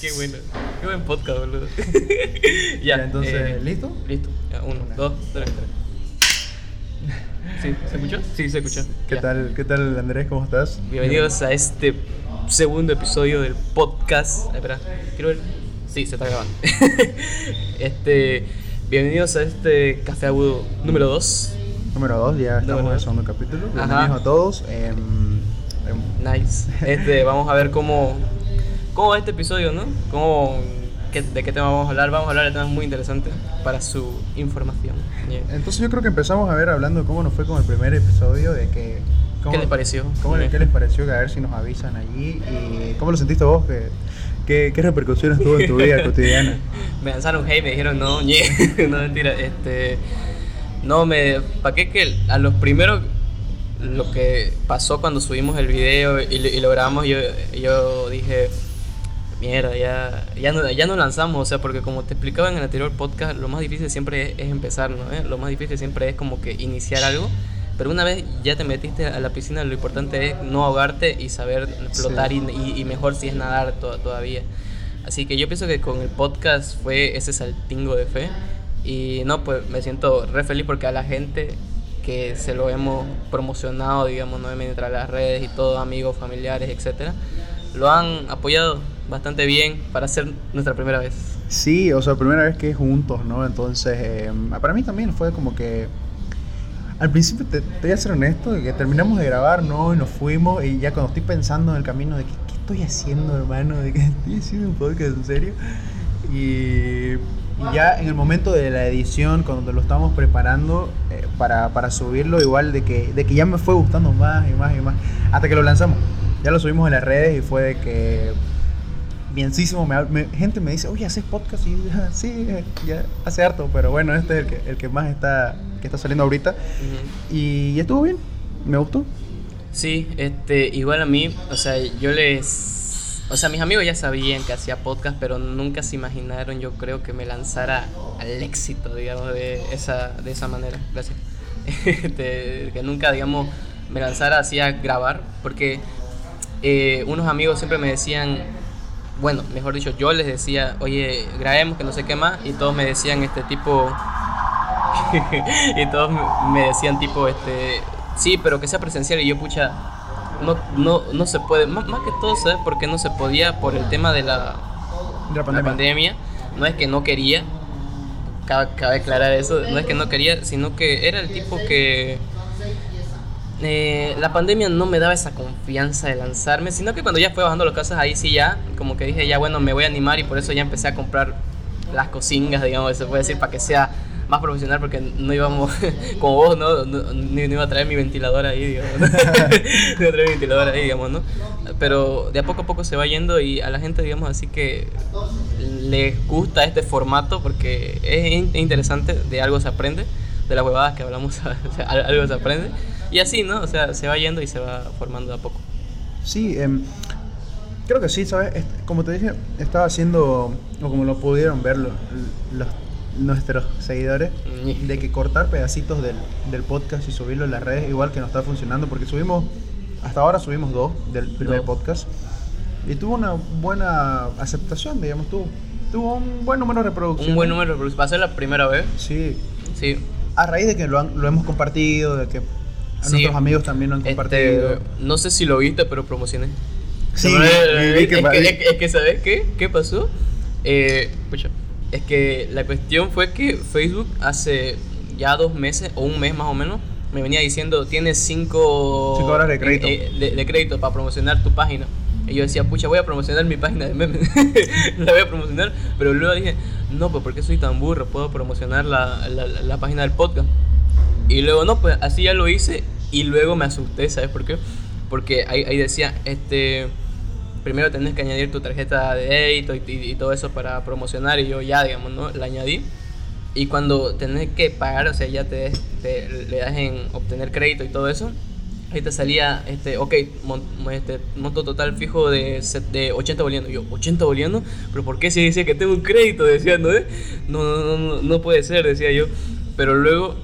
Qué bueno. Qué buen podcast, boludo. ya, entonces, eh, ¿listo? Listo. Ya, uno, dos, tres, tres. Sí, ¿se escuchó? Sí, se escuchó. ¿Qué Ya. tal, ¿Qué tal, Andrés? ¿Cómo estás? Bienvenidos a este segundo episodio del podcast. Ay, espera, quiero ver. Sí, se está grabando. este, bienvenidos a este café agudo número 2. Número 2, ya estamos Número en el segundo capítulo. Ajá. Bienvenidos a todos. em, em, Nice. Este, vamos a ver cómo, cómo va este episodio, ¿no? Cómo, qué- de qué tema vamos a hablar. Vamos a hablar de temas muy interesantes para su información. Yeah. entonces yo creo que empezamos a ver hablando cómo nos fue con el primer episodio, de que... cómo- ¿Qué les pareció? ¿Cómo, Yeah. ¿Qué les pareció? Que a ver si nos avisan allí. ¿Y cómo lo sentiste vos? ¿Qué, qué, qué repercusiones tuvo en tu vida cotidiana? me lanzaron hate, me dijeron no, ñe. no mentira, este no me ¿para qué que a los primeros lo que pasó cuando subimos el video y, lo- y lo grabamos yo, yo dije mierda, ya, ya, no, ya no lanzamos, o sea, porque como te explicaba en el anterior podcast, lo más difícil siempre es, es empezar, ¿no? ¿Eh? Lo más difícil siempre es como que iniciar algo, pero una vez ya te metiste a la piscina, lo importante es no ahogarte y saber flotar y, y- y mejor si es nadar to- todavía. Así que yo pienso que con el podcast fue ese saltingo de fe y no, pues me siento re feliz porque a la gente que se lo hemos promocionado, digamos, ¿no? mientras las redes y todo, amigos, familiares, etcétera, lo han apoyado bastante bien para ser nuestra primera vez. Sí, o sea, primera vez que juntos, ¿no? Entonces, em, para mí también fue como que... Al principio, te, voy a ser honesto, que terminamos de grabar, ¿no? Y nos fuimos, y ya cuando estoy pensando en el camino de que, qué estoy haciendo, hermano, de que estoy haciendo un podcast, en serio. Y, y ya en el momento de la edición, cuando lo estábamos preparando eh, para, para subirlo, igual de que, de que ya me fue gustando más y más y más, hasta que lo lanzamos. Ya lo subimos en las redes y fue de que bienísimo. Me, me- gente me dice, oye, ¿haces podcast? Y yo, "Ah, sí, eh, ya hace harto, pero bueno, este es el que, el que más está, que está saliendo ahorita. Y estuvo bien, me gustó. Sí, este, igual a mí, o sea, yo les... O sea, mis amigos ya sabían que hacía podcast, pero nunca se imaginaron, yo creo, que me lanzara al éxito, digamos, de esa, de esa manera. Gracias. Este, que nunca, digamos, me lanzara así a grabar, porque eh, unos amigos siempre me decían, bueno, mejor dicho, yo les decía, oye, grabemos, que no sé qué más, y todos me decían este tipo... y todos me decían tipo, este, sí, pero que sea presencial, y yo, pucha, no, no, no se puede, más, más que todo, ¿sabes? Porque no se podía por el tema de la, De la la pandemia. pandemia. No es que no quería, cabe, cabe aclarar eso, no es que no quería, sino que era el tipo que eh, la pandemia no me daba esa confianza de lanzarme, sino que cuando ya fue bajando los casos, ahí sí ya, como que dije, ya bueno, me voy a animar y por eso ya empecé a comprar las cocingas, digamos, se puede decir, para que sea más profesional, porque no íbamos, como vos, ¿no? No, no- iba a traer mi ventilador ahí, digamos, ¿no? iba a traer mi ventilador ahí, digamos, ¿no? Pero de a poco a poco se va yendo y a la gente, digamos, así que les gusta este formato porque es in- interesante, de algo se aprende, de las huevadas que hablamos, algo se aprende. Y así, ¿no? O sea, se va yendo y se va formando de a poco. Sí, em, creo que sí, ¿sabes? Como te dije, estaba haciendo, o como lo pudieron ver los, los- nuestros seguidores, de que cortar pedacitos del, del podcast y subirlo en las redes, igual que no está funcionando, porque subimos, hasta ahora subimos dos del primer Dos. podcast, y tuvo una buena aceptación, digamos, tuvo, tuvo un buen número de reproducciones. Un buen número de reproducciones. Va a ser la primera vez. Sí, Sí. a raíz de que lo, han- lo hemos compartido, de que a Sí. nuestros amigos también lo han compartido. Este, no sé si lo viste, pero promocioné. Sí, eh, es, que- que, es que- es que, ¿sabes qué? ¿Qué pasó? Eh, pucha, es que la cuestión fue que Facebook hace ya dos meses o un mes más o menos me venía diciendo tienes cinco, Cinco horas de crédito. eh, de, de crédito para promocionar tu página. Y yo decía, pucha, voy a promocionar mi página de memes. la voy a promocionar. Pero luego dije, no, pues ¿por qué soy tan burro? Puedo promocionar la- la página del podcast. Y luego, no, pues así ya lo hice. Y luego me asusté, ¿sabes por qué? Porque ahí, ahí decía, este. Primero tenés que añadir tu tarjeta de débito y, y- y todo eso para promocionar. Y yo ya, digamos, ¿no? La añadí. Y cuando tenés que pagar, o sea, ya te, te- le das en obtener crédito y todo eso. Ahí te salía, este, ok, mon- este, monto total fijo de, de 80 bolivianos. Yo, 80 bolivianos, pero ¿por qué si decía que tengo un crédito? Decía, ¿no? eh? No, no, no, no puede ser, decía yo. Pero luego,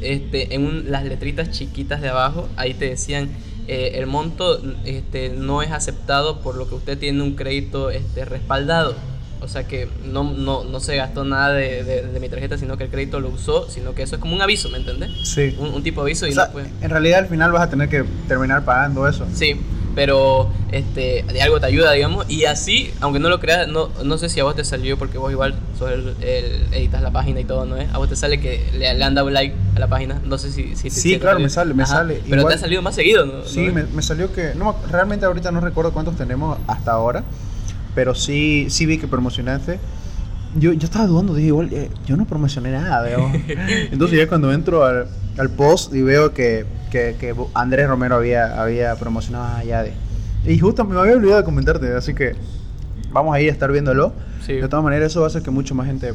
este, en un- las letritas chiquitas de abajo, ahí te decían, eh, el monto este, no es aceptado por lo que usted tiene un crédito este, respaldado. O sea que no, no, no se gastó nada de, de, mi tarjeta, sino que el crédito lo usó, sino que eso es como un aviso, ¿me entiendes? Sí. Un, tipo de aviso y o sea, En realidad al final vas a tener que terminar pagando eso. Sí, pero este, de algo te ayuda, digamos. Y así, aunque no lo creas, no, no sé si a vos te salió, porque vos igual sos el, editas la página y todo, ¿no es? A vos te sale que le, le han dado like a la página. No sé si... si sí, claro, me sale, me sale. Pero te ha salido más seguido, ¿no? Sí, Me, me, salió que... No, realmente ahorita no recuerdo cuántos tenemos hasta ahora pero sí, sí vi que promocionaste. Yo, yo estaba dudando, dije, igual, eh, yo no promocioné nada, veo. Entonces ya cuando entro al, al post y veo que, que, que, Andrés Romero había, había promocionado a Yade. Y justo me había olvidado de comentarte, así que vamos a ir a estar viéndolo. De todas maneras, eso va a hacer que mucho más gente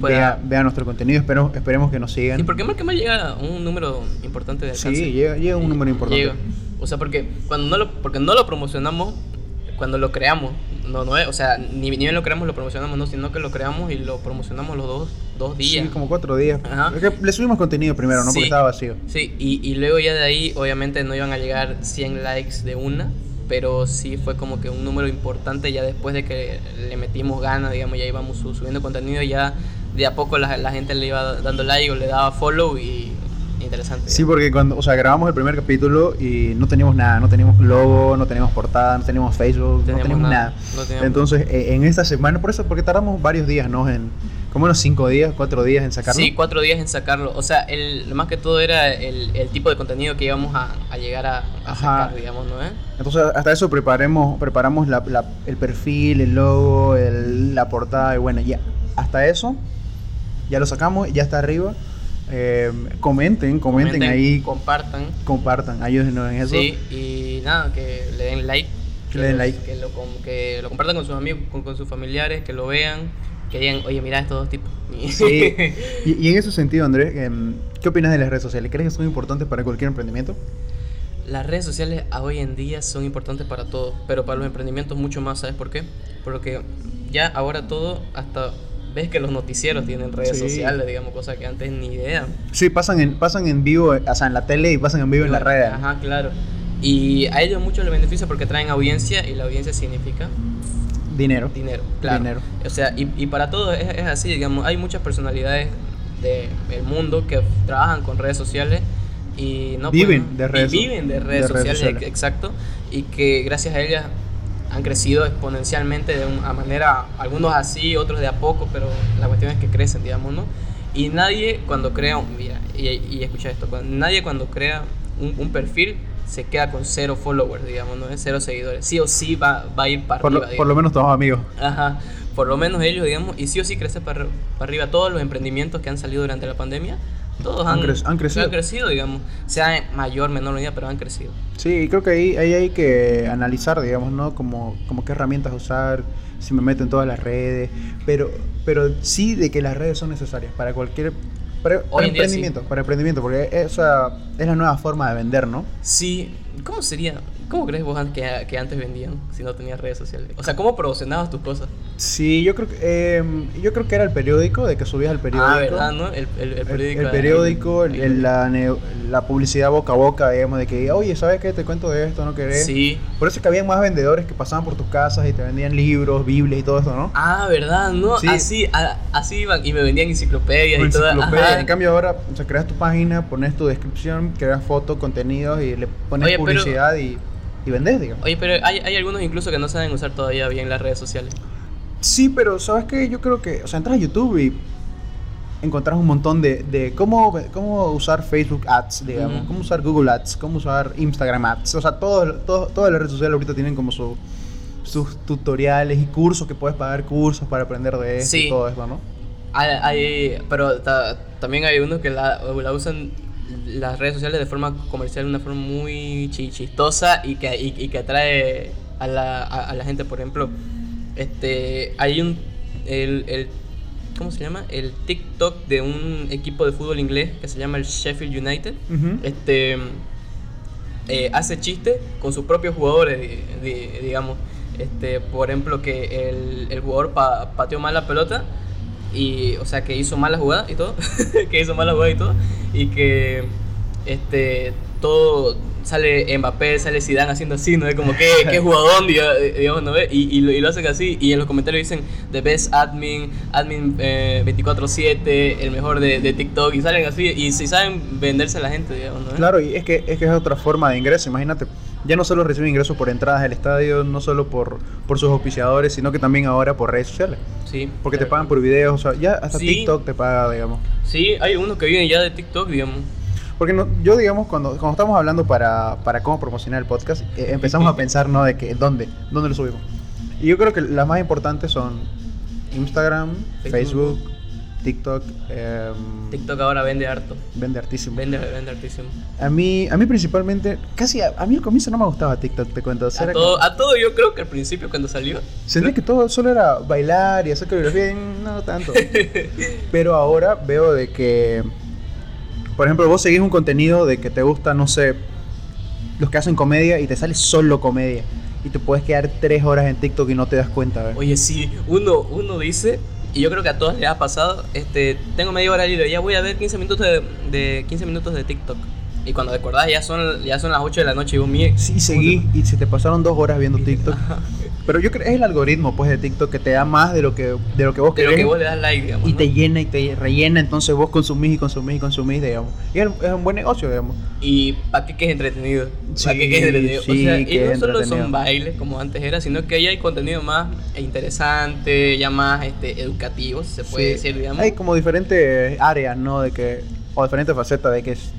vea, vea, nuestro contenido. Espero, esperemos que nos sigan. ¿Y por qué más que más llega un número importante de alcance? Sí, llega, llega un número importante. O sea, porque cuando no lo, porque no lo promocionamos, cuando lo creamos, no, no es, o sea, ni, ni bien lo creamos, lo promocionamos, no, sino que lo creamos y lo promocionamos los dos, dos días. Sí, como cuatro días. le subimos contenido primero, ¿no? Porque estaba vacío. Sí, y, y luego ya de ahí, obviamente, no iban a llegar 100 likes de una, pero sí fue como que un número importante ya después de que le metimos ganas, digamos, ya íbamos subiendo contenido, ya de a poco la, la gente le iba dando like o le daba follow y interesante. Sí, porque cuando, o sea, grabamos el primer capítulo y no teníamos nada, no teníamos logo, no teníamos portada, no teníamos Facebook, no teníamos nada. Entonces, eh, en esta semana, por eso, porque tardamos varios días, ¿no? En, como unos cinco días, cuatro días en sacarlo. Sí, cuatro días en sacarlo. O sea, el, lo más que todo era el, el tipo de contenido que íbamos a, a llegar a, sacar, digamos, ¿no? ¿Eh? Entonces, hasta eso preparemos, preparamos la, la, el perfil, el logo, el, la portada, y bueno, ya. Hasta eso, ya lo sacamos, ya está arriba. Eh, comenten, comenten, ahí. Compartan. Compartan, ayúdenos en eso. Sí, y nada, que le den like. Que, le den like. Que lo, que lo compartan con sus amigos, con, sus familiares, que lo vean, que digan, oye, mira estos dos tipos. Sí. y, en ese sentido, Andrés, em, ¿qué opinas de las redes sociales? ¿Crees que son importantes para cualquier emprendimiento? Las redes sociales hoy en día son importantes para todo, pero para los emprendimientos mucho más, ¿sabes por qué? Porque ya ahora todo, hasta ves que los noticieros tienen redes sociales, digamos, cosas que antes ni idea. Sí, pasan en, pasan en vivo, o sea, en la tele y pasan en vivo en la red. Ajá, claro. Y a ellos mucho les beneficia porque traen audiencia y la audiencia significa... Dinero. Dinero, claro. Dinero. O sea, y, y para todo es, es, así, digamos, hay muchas personalidades del mundo que trabajan con redes sociales y no viven de redes, viven de redes, sociales, exacto, y que gracias a ellas han crecido exponencialmente de una manera, algunos así, otros de a poco, pero la cuestión es que crecen, digamos, ¿no? Y nadie cuando crea, un, mira, y, escucha esto, nadie cuando crea un, perfil se queda con cero followers, digamos, ¿no? Cero seguidores. Sí o sí va, va a ir para por arriba. Lo, por lo menos todos amigos. Ajá. Por lo menos ellos, digamos, y sí o sí crece para, para arriba. Todos los emprendimientos que han salido durante la pandemia todos han, han, crecido. Han crecido, digamos. Sea mayor, menor medida, pero han crecido. Sí, creo que ahí, ahí hay que analizar, digamos, ¿no? Como, como qué herramientas usar, si me meto en todas las redes. Pero, pero sí de que las redes son necesarias para cualquier para, emprendimiento, para emprendimiento, porque esa es la nueva forma de vender, ¿no? Sí, ¿cómo sería? ¿Cómo crees vos que, que antes vendían si no tenías redes sociales? O sea, ¿cómo promocionabas tus cosas? Sí, yo creo que eh, yo creo que era el periódico, de que subías al periódico. Ah, ¿verdad, no? El, el, el periódico. El, periódico, la, la, publicidad boca a boca, digamos, de que, oye, ¿sabes qué? Te cuento de esto, ¿no querés? Sí. Por eso es que había más vendedores que pasaban por tus casas y te vendían libros, Biblias y todo eso, ¿no? Ah, ¿verdad? No, sí. así, así iban y me vendían enciclopedias y todo. En cambio ahora, o sea, creas tu página, pones tu descripción, creas fotos, contenidos y le pones publicidad y y vendés, digamos. Oye, pero hay, hay algunos incluso que no saben usar todavía bien las redes sociales. Sí, pero ¿sabes qué? Yo creo que, o sea, entras a YouTube y encontrás un montón de, de cómo, cómo usar Facebook Ads, digamos, cómo usar Google Ads, cómo usar Instagram Ads. O sea, todo, todo, todas las redes sociales ahorita tienen como su, sus tutoriales y cursos que puedes pagar cursos para aprender de eso y todo eso, ¿no? Hay, hay pero también hay unos que la, la usan las redes sociales de forma comercial, de una forma muy chistosa y que, y, que atrae a la, a, la, gente. Por ejemplo, este hay un. El, el, ¿Cómo se llama? El TikTok de un equipo de fútbol inglés que se llama el Sheffield United. Este. Eh, hace chistes con sus propios jugadores, digamos. Este, por ejemplo, que el, el jugador pateó mal la pelota y o sea que hizo mala jugada y todo que hizo mala jugada y todo y que este todo sale Mbappé, sale Zidane haciendo así, ¿no? Es como que, qué jugador, digamos, ¿no? Y, y, lo, y, lo, hacen así, y en los comentarios dicen, the best admin, admin eh, 24-7, el mejor de, de, TikTok, y salen así, y si saben venderse a la gente, digamos, ¿no? Claro, y es que, es que es otra forma de ingreso, imagínate, ya no solo reciben ingresos por entradas del estadio, no solo por, por sus auspiciadores, sino que también ahora por redes sociales. Sí. Porque te pagan por videos, o sea, ya hasta sí. TikTok te paga, digamos. Sí, hay unos que viven ya de TikTok, digamos. Porque no, yo, digamos, cuando, cuando estamos hablando para, para cómo promocionar el podcast, eh, empezamos a pensar, ¿no? De que, ¿dónde? ¿Dónde lo subimos? Y yo creo que las más importantes son Instagram, Facebook, Facebook TikTok. Eh, TikTok ahora vende harto. Vende hartísimo. Vende, vende hartísimo. A mí, a mí principalmente, casi a, a, mí al comienzo no me gustaba TikTok, te cuento. O sea, a, todo, como... a todo yo creo que al principio cuando salió. Sentí que todo solo era bailar y hacer coreografía, no tanto. Pero ahora veo de que por ejemplo, vos seguís un contenido de que te gusta, no sé, los que hacen comedia y te sale solo comedia. Y te puedes quedar tres horas en TikTok y no te das cuenta, ¿verdad? Oye, sí, uno, uno dice, y yo creo que a todos les ha pasado, este, tengo media hora libre, ya voy a ver 15 minutos de, de 15 minutos de TikTok. Y cuando te acordás ya son, ya son las 8 de la noche y vos mire. Sí, seguí y se te pasaron dos horas viendo TikTok. Pero yo creo que es el algoritmo pues de TikTok que te da más de lo que, de lo que vos de querés. lo que vos le das like, digamos. Y ¿no? te llena y te rellena, entonces vos consumís y consumís y consumís, digamos. Y es, es un buen negocio, digamos. Y para qué que es entretenido. Sí, para qué que es entretenido. sí, o sea, y no solo son bailes como antes era, sino que ya hay contenido más interesante, ya más este, educativo, si se puede Sí. decir, digamos. Hay como diferentes áreas, ¿no? De que, o diferentes facetas de que es,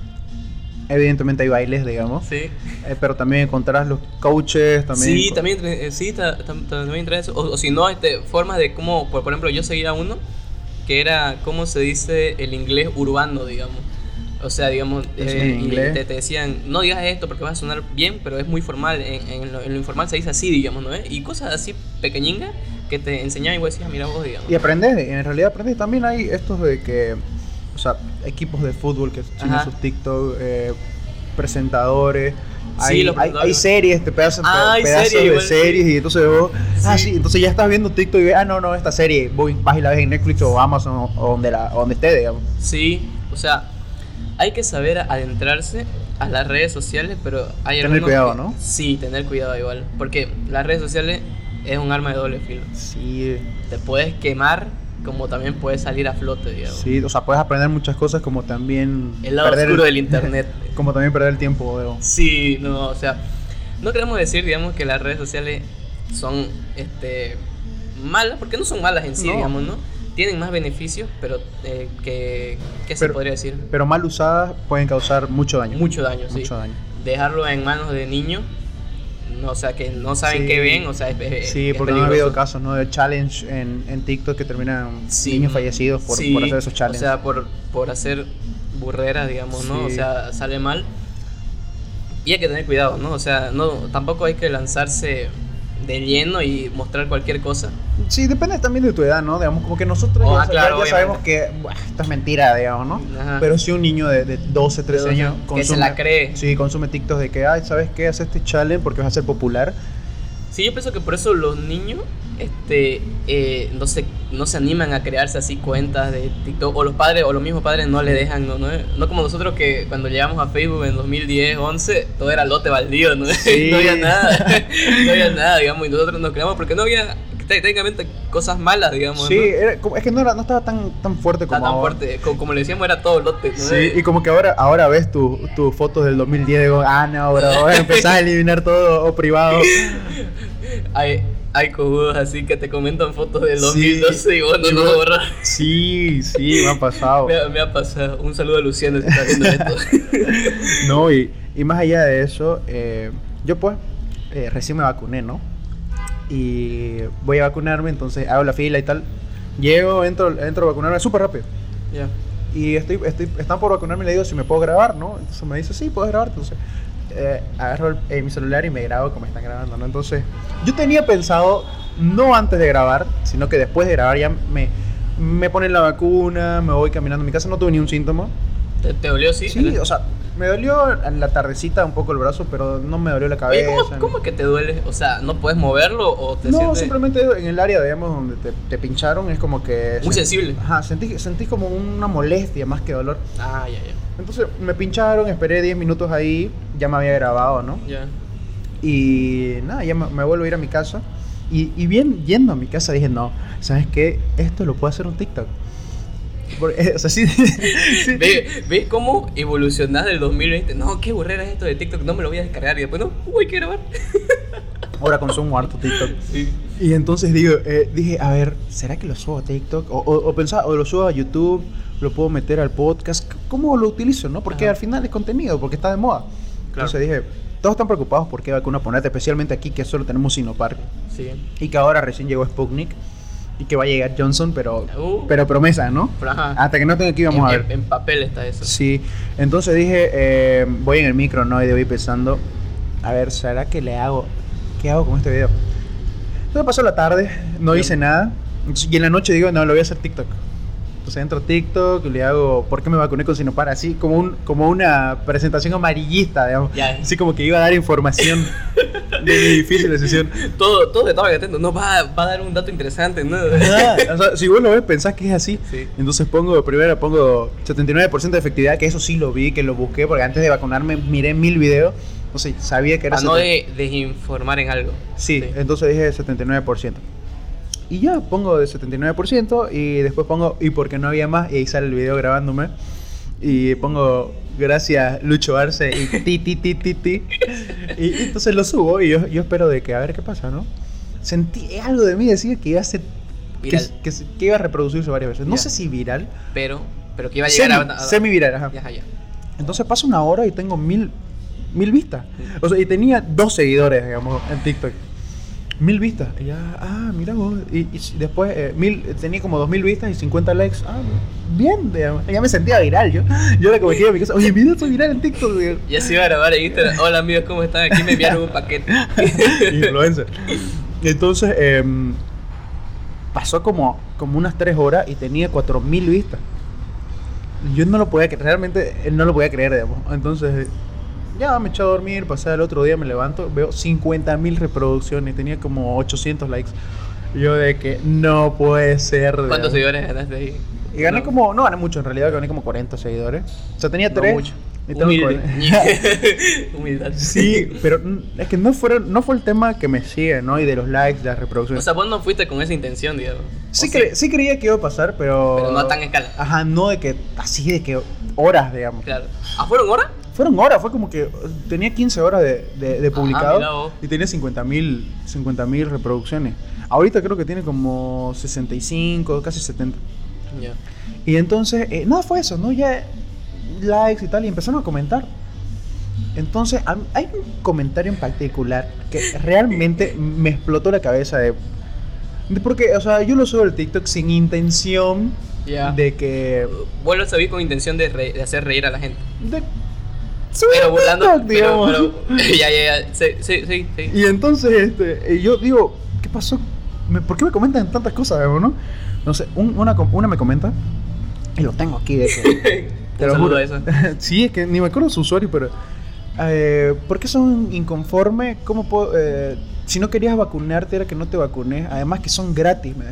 evidentemente hay bailes, digamos. Sí. Eh, pero también encontrarás los coaches, también. Sí, también, eh, sí, ta- tam- también trae eso. O, o si no, este, formas de cómo, por, por ejemplo, yo seguía uno que era cómo se dice el inglés urbano, digamos. O sea, digamos, eh, y te, te decían, no digas esto porque vas a sonar bien, pero es muy formal. En, en lo, en lo informal se dice así, digamos, ¿no? Y cosas así pequeñingas que te enseñaban y vos decías, mira vos, digamos. Y aprendes, en realidad aprendes. También hay estos de que, o sea, equipos de fútbol que tienen sus TikTok, eh, presentadores. Sí, Hay, hay, hay series, te pedazos, Ah, pedazos de igual, series y entonces vos, ah, Sí. entonces ya estás viendo TikTok y ves, ah, no, no, esta serie, voy, vas y la ves en Netflix o Amazon o, o donde, la, o donde esté, digamos. Sí, o sea, hay que saber adentrarse a las redes sociales, pero hay Tener cuidado, que- ¿no? Sí, tener cuidado igual, porque las redes sociales es un arma de doble filo. Sí, Te puedes quemar como también puedes salir a flote, digamos. sí, o sea, puedes aprender muchas cosas como también El lado perder oscuro el- del internet. como también perder el tiempo, digamos. Sí, no, o sea, no queremos decir, digamos, que las redes sociales son, este, malas, porque no son malas en sí, No. digamos, ¿no? Tienen más beneficios, pero eh, que, ¿qué se Pero- podría decir? Pero mal usadas pueden causar mucho daño. Mucho daño, sí. Mucho daño. Dejarlo en manos de niños, no, o sea, que no saben Sí. qué ven, o sea, es, es- Sí, es porque no ha habido casos, ¿no? De challenge en, en TikTok que terminan Sí, niños fallecidos por, sí, por hacer esos challenges. O sea, por, por hacer burreras, digamos, ¿no? O sea, sale mal. Y hay que tener cuidado, ¿no? O sea, no, tampoco hay que lanzarse de lleno y mostrar cualquier cosa. Sí, depende también de tu edad, ¿no? Digamos, como que nosotros Oh, ya, ah, claro, ya- ya sabemos que buah, esto es mentira, digamos, ¿no? Ajá. Pero si un niño de, de 12, 13 12, años que se la cree. Sí, consume TikTok de que, ay, ¿sabes qué? Haz este challenge porque vas a ser popular. Sí, yo pienso que por eso los niños este, eh, no, se, no se animan a crearse así cuentas de TikTok. O los padres, o los mismos padres no le dejan, ¿no? No, no como nosotros que cuando llegamos a Facebook en 2010, 11, todo era lote baldío, ¿no? Sí. no había nada. no había nada, digamos. Y nosotros nos creamos porque no había técnicamente cosas malas, digamos. Sí, ¿no? era es que no, era, no estaba tan, tan fuerte Está como tan ahora. fuerte. Como, como le decíamos, era todo lote. ¿no? Sí, y como que ahora, ahora ves tus tu fotos del 2010 y digo, ah, no, bro, voy a empezar a eliminar todo o privado. Hay, hay cojudos así que te comentan fotos del Sí. 2012 y vos no lo borras. Sí, sí, me ha pasado. Me, ha- me ha pasado. Un saludo a Luciano si está viendo esto. No, y, y más allá de eso, eh, yo pues eh, recién me vacuné, ¿no? Y voy a vacunarme, entonces hago la fila y tal. Llego, entro, entro a vacunarme súper rápido. Ya. Y estoy, estoy, están por vacunarme y le digo si me puedo grabar, ¿no? Entonces me dice, sí, puedes grabar. Entonces eh, agarro el- eh, mi celular y me grabo como están grabando, ¿no? Entonces yo tenía pensado, no antes de grabar, sino que después de grabar ya me, me ponen la vacuna, me voy caminando a mi casa, no tuve ni un síntoma. ¿Te, te dolió, sí? Sí, o sea, me dolió en la tardecita un poco el brazo, pero no me dolió la Oye, cabeza. ¿cómo, cómo que te duele? O sea, ¿no puedes moverlo o te No, sientes simplemente en el área, digamos, donde te, te pincharon, es como que... muy sent- sensible? Ajá, sentí, sentí como una molestia más que dolor. Ah, ya, ya. Entonces me pincharon, esperé 10 minutos ahí, ya me había grabado, ¿no? Ya. Y nada, ya me, me vuelvo a ir a mi casa. Y, y bien, yendo a mi casa dije, no, ¿sabes qué? Esto lo puedo hacer un TikTok. Porque, o sea, sí, sí. ¿Ve, ve cómo evolucionás del 2020? No, qué burrera es esto de TikTok, no me lo voy a descargar. Y después, no, uy, que grabar. Ahora consumo harto TikTok. Sí. Y entonces digo, eh, dije, a ver, ¿será que lo subo a TikTok? O, o, o pensaba, o lo subo a YouTube, lo puedo meter al podcast. ¿Cómo lo utilizo, no? Porque Ajá. al final es contenido, porque está de moda. Claro. Entonces dije, todos están preocupados por qué vacuna ponerte, especialmente aquí que solo tenemos Sinopharm. Sí. Y que ahora recién llegó Sputnik. Y que va a llegar Johnson, pero, Uh. pero promesa, ¿no? Ajá. Hasta que no tenga aquí vamos en, a ver. en- en papel está eso. Sí, entonces dije, eh, voy en el micro, ¿no? Y de voy pensando, a ver, ¿será que le hago? ¿Qué hago con este video? Entonces pasó la tarde, no Bien. hice nada. Y en la noche digo, no, lo voy a hacer TikTok. Entonces entro a TikTok y le hago, ¿por qué me vacuné con Sinopar? Así como, un, como una presentación amarillista, digamos. Así como que iba a dar información de mi difícil decisión. Todo, todo estaban atentos. No, va, va a dar un dato interesante, ¿no? Ah, o sea, si vos lo ves, pensás que es así. Sí. Entonces pongo, primero pongo 79% de efectividad, que eso sí lo vi, que lo busqué, porque antes de vacunarme miré mil videos. Entonces sabía que era... Para no 70. de- desinformar en algo. Sí, entonces dije 79%. Y ya pongo de 79% y después pongo y porque no había más y ahí sale el video grabándome. Y pongo gracias Lucho Arce y ti ti ti ti ti. Y, y entonces lo subo y yo, yo espero de que a ver qué pasa, ¿no? Sentí algo de mí decía que iba a ser que, Viral. que, que iba a reproducirse varias veces. No Ya. sé si viral. Pero, pero que iba a llegar Semi, a. a- semi viral, ajá. Ya, ya. Entonces pasa una hora y tengo mil, mil vistas. O sea, y tenía dos seguidores, digamos, en TikTok. Mil vistas. Y ya, ah, mira vos. Y, y después eh, mil, tenía como dos mil vistas y 50 likes. Ah, bien. Ya me sentía viral. Yo, yo le comenté a mi casa, oye, mira, soy viral en TikTok. digo. Ya se iba a grabar en Instagram. Hola amigos, ¿cómo están? Aquí me enviaron un paquete. Influencer. Entonces, em, pasó como, como unas tres horas y tenía cuatro mil vistas. Yo no lo podía creer, realmente eh, no lo podía creer, digamos. Entonces, ya me eché a dormir, pasé el otro día, me levanto, veo 50 mil reproducciones, tenía como 800 likes. Yo de que no puede ser. ¿Cuántos seguidores ganaste ahí? Y gané No. como, no gané mucho en realidad, gané como 40 seguidores. O sea, tenía No 3. mucho. Humilde. Humildad. Sí, pero es que no, fueron, no fue el tema que me sigue, ¿no? Y de los likes, de las O reproducciones. sea, vos no fuiste con esa intención, digamos. Sí, ¿O cre- sí creía que iba a pasar, pero. Pero no a tan escala. Ajá, no de que. Así de que. Horas, digamos. Claro. ¿Ah, fueron horas? Fueron horas, fue como que. Tenía 15 horas de, de, de Ajá, publicado. vos. y tenía 50 mil 50 reproducciones. Ahorita creo que tiene como 65, casi 70. Ya. Y entonces, eh, nada, fue eso, ¿no? Ya likes y tal, y empezaron a comentar. Entonces, hay un comentario en particular que realmente me explotó la cabeza de... de porque, o sea, yo lo subo al TikTok sin intención Ya. de que... Vos lo sabís con intención de, de hacer reír a la gente. De, Pero burlando. TikTok, Pero, digamos. pero, ya, ya, ya. Sí, sí, sí. sí. Y entonces, este, yo digo, ¿qué pasó? ¿Por qué me comentan tantas cosas, digamos, no? No sé, un- una, una me comenta, y lo tengo aquí, de hecho. Te lo juro. eso. sí, es que ni me acuerdo su usuario, pero. Eh, ¿Por qué son inconformes? ¿Cómo puedo.? eh, si no querías vacunarte, era que no te vacuné. Además, que son gratis, me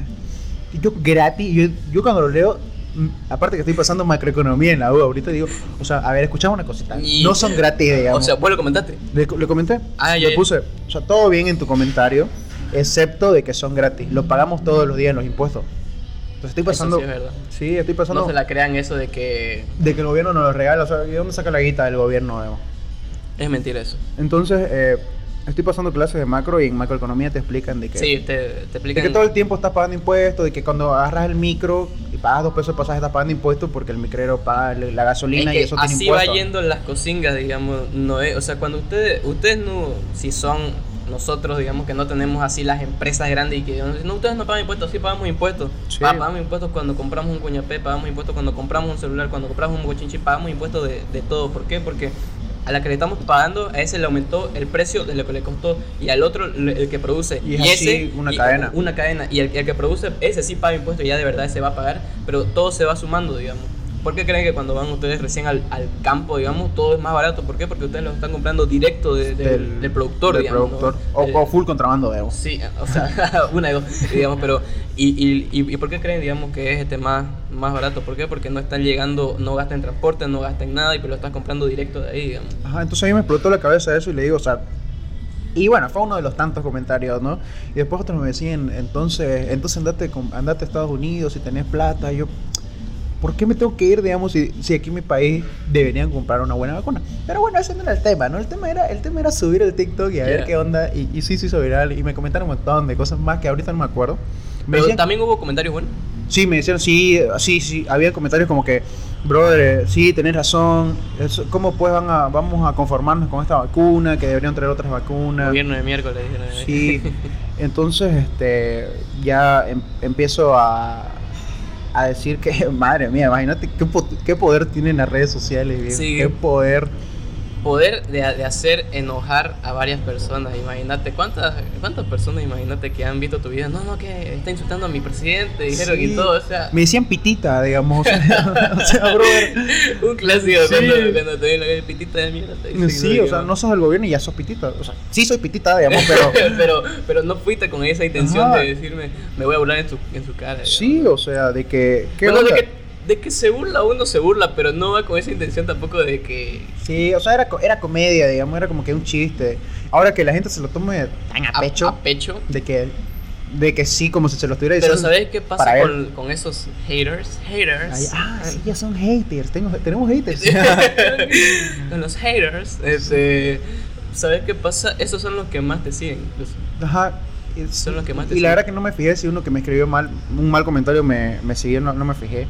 Y yo, gratis. Yo, yo cuando lo leo. Mm, Aparte que estoy pasando macroeconomía en la U ahorita digo, o sea, a ver, escuchamos una cosita. Y- No son gratis, digamos. O sea, vos lo comentaste. le, le comenté. Ah, ya, le puse, o sea, todo bien en tu comentario, excepto de que son gratis. Lo pagamos todos los días en los impuestos. Entonces estoy Eso pasando. sí es verdad. sí, estoy pasando No se la crean eso de que de que el gobierno nos lo regala. O sea, ¿de dónde saca la guita del gobierno? digamos? es mentira eso. Entonces, eh, estoy pasando clases de macro y en macroeconomía te explican de que, Sí, te, te de explican. que todo el tiempo estás pagando impuestos, de que cuando agarras el micro y pagas dos pesos de pasaje estás pagando impuestos porque el micrero paga la gasolina Es y eso tiene así va impuestos. yendo las cosingas, digamos, no es, o sea, cuando ustedes, ustedes no, si son nosotros, digamos que no tenemos así las empresas grandes y que no, ustedes no pagan impuestos, sí pagamos impuestos, Sí. Pa- pagamos impuestos cuando compramos un coñapé, pagamos impuestos cuando compramos un celular, cuando compramos un bochinchi, pagamos impuestos de, de todo, ¿por qué? Porque a la que le estamos pagando, a ese le aumentó el precio de lo que le costó y al otro el que produce Y es así una y- cadena. una cadena y el, el que produce ese sí paga impuestos y ya de verdad ese va a pagar, pero todo se va sumando, digamos. ¿Por qué creen que cuando van ustedes recién al, al campo, digamos, todo es más barato? ¿Por qué? Porque ustedes lo están comprando directo de- del, del productor, del digamos. productor. ¿no? O, o full contrabando, digamos. Sí, o sea, una de dos, digamos, pero ¿y, y, y, y por qué creen, digamos, que es este más, más barato? ¿Por qué? Porque no están llegando, no gastan transporte, no gastan nada y pues lo estás comprando directo de ahí, digamos. Ajá, entonces a mí me explotó la cabeza eso y le digo, o sea, y bueno, fue uno de los tantos comentarios, ¿no? Y después otros me decían, entonces, entonces andate, andate a Estados Unidos si tenés plata. Y yo, ¿por qué me tengo que ir, digamos, si, si aquí en mi país deberían comprar una buena vacuna? Pero bueno, ese no era el tema, ¿no? El tema era, el tema era subir el TikTok y a ver Yeah. qué onda. Y, y sí se hizo viral y me comentaron un montón de cosas más que ahorita no me acuerdo. Me Pero decían- también hubo comentarios buenos. Sí, me decían, sí, sí, sí, había comentarios como que, brother, eh, sí, tenés razón, ¿cómo pues van a, vamos a conformarnos con esta vacuna, que deberían traer otras vacunas? Gobierno de miércoles. Sí, entonces este, ya em- empiezo a, a decir que, madre mía, imagínate qué, qué poder tienen las redes sociales, Sí. qué poder. Poder de, de hacer enojar a varias personas. Imagínate, ¿cuántas, ¿cuántas personas, imagínate, que han visto tu vida? No, no, que está insultando a mi presidente, dijeron Sí. y todo, o sea... Me decían pitita, digamos, o sea, o sea, brother. Un clásico Sí. cuando, cuando te ven la calle, pitita de mierda. te Sí, o sea, no sos del gobierno y ya sos pitita. O sea, sí soy pitita, digamos, pero... pero, pero no fuiste con esa intención Ajá. de decirme, me voy a burlar en su, en su cara. Sí, o sea, de que... ¿qué Bueno, de que, se burla uno se burla, pero no va con esa intención tampoco de que... Sí, o sea, era, era comedia, digamos, era como que un chiste. Ahora que la gente se lo tome tan a pecho, A, pecho. de que de que sí, como si se lo estuviera Pero diciendo. ¿sabes qué pasa con, con esos haters? Haters. Ay, ah, sí, ya son haters, tengo, tenemos haters. con los haters. Este, ¿Sabes qué pasa? Esos son los que más te siguen. incluso. Ajá. Son los que más te Y siguen. la verdad que no me fijé si uno que me escribió mal, un mal comentario me, me siguió, no, no me fijé.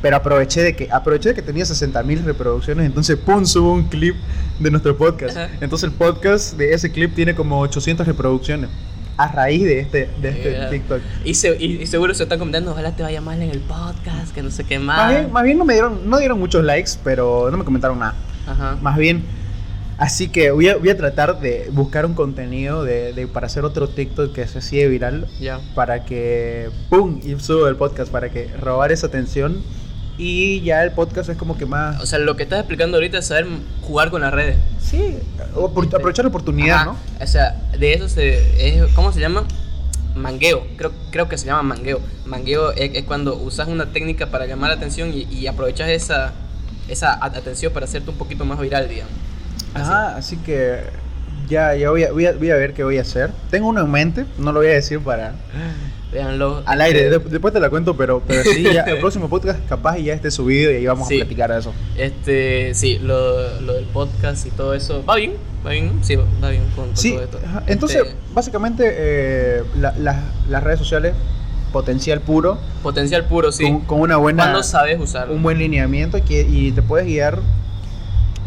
Pero aproveché de que aproveché de que tenía 60 mil reproducciones, entonces pum, subo un clip de nuestro podcast. Ajá. Entonces el podcast de ese clip tiene como 800 reproducciones a raíz de este, de este Yeah. TikTok. Y, se- y- y seguro se están comentando, ojalá te vaya mal en el podcast, que no sé qué más. Más bien, más bien no me dieron, no dieron muchos likes, pero no me comentaron nada. Ajá. Más bien, así que voy a, voy a tratar de buscar un contenido de, de- para hacer otro TikTok que se sigue viral Ya. para que, ¡pum! y subo el podcast para que robar esa atención y ya el podcast es como que más, O sea, lo que estás explicando ahorita es saber jugar con las redes. sí, opor- aprovechar la oportunidad, Ajá. ¿no? O sea, de eso se. Es, ¿Cómo se llama? Mangueo. Creo, creo que se llama mangueo. Mangueo es, es cuando usas una técnica para llamar la atención y, y aprovechas esa, esa atención para hacerte un poquito más viral, digamos. Así. Ajá, así que ya, ya voy, a, voy, a, voy a ver qué voy a hacer. Tengo uno en mente, no lo voy a decir para Véanlo. al aire, de- después te la cuento, pero, pero sí, ya el próximo podcast capaz y ya esté subido y ahí vamos Sí. a platicar de eso. Este, sí, lo, lo del podcast y todo eso. ¿Va bien? ¿Va bien? Sí, va bien con, con Sí, todo esto. ajá. entonces Este, básicamente eh, la- la- las redes sociales, potencial puro, potencial puro, sí. con, con una buena, Cuando sabes usarlo. un buen lineamiento que, y te puedes guiar.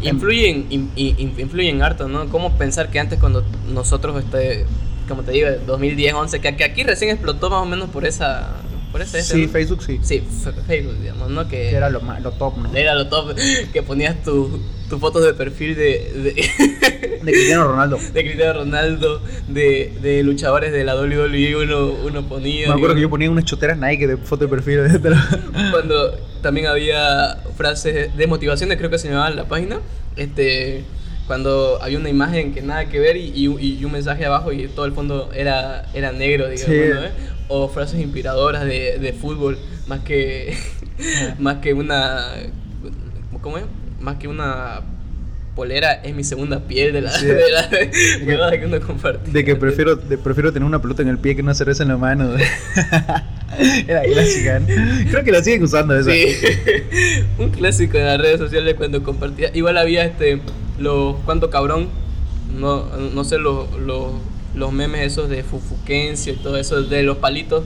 en- Influyen, in- in- influyen harto, ¿no? ¿Cómo pensar que antes cuando nosotros, este, como te digo, 2010, 11, que, que aquí recién explotó más o menos por esa... Por ese, Sí, ¿no? Facebook sí, Sí, Facebook, digamos, ¿no? Que, que era lo, más, lo top, ¿no? era lo top, que ponías tu, tu fotos de perfil de, de, De Cristiano Ronaldo. de Cristiano Ronaldo, de, de luchadores de la WWE, uno, uno ponía... Me acuerdo que yo ponía unas choteras Nike de foto de perfil. de- cuando también había frases de motivaciones, creo que se llamaba la página, este, cuando había una imagen que nada que ver y, y un- y un mensaje abajo y todo el fondo era, era negro, digamos, Sí. ¿no? ¿Eh? o frases inspiradoras de, de fútbol, más que, más que una, ¿cómo es? Más que una polera es mi segunda piel de la, Sí. de la que uno comparte. De que prefiero, de- prefiero tener una pelota en el pie que una cerveza en la mano. Era clásica. ¿no? Creo que la siguen usando esa. Sí, un clásico en las redes sociales cuando compartía. Igual había este, los, cuánto cabrón, no, no sé, los, los, los memes esos de Fufuquencio y todo eso, de los palitos,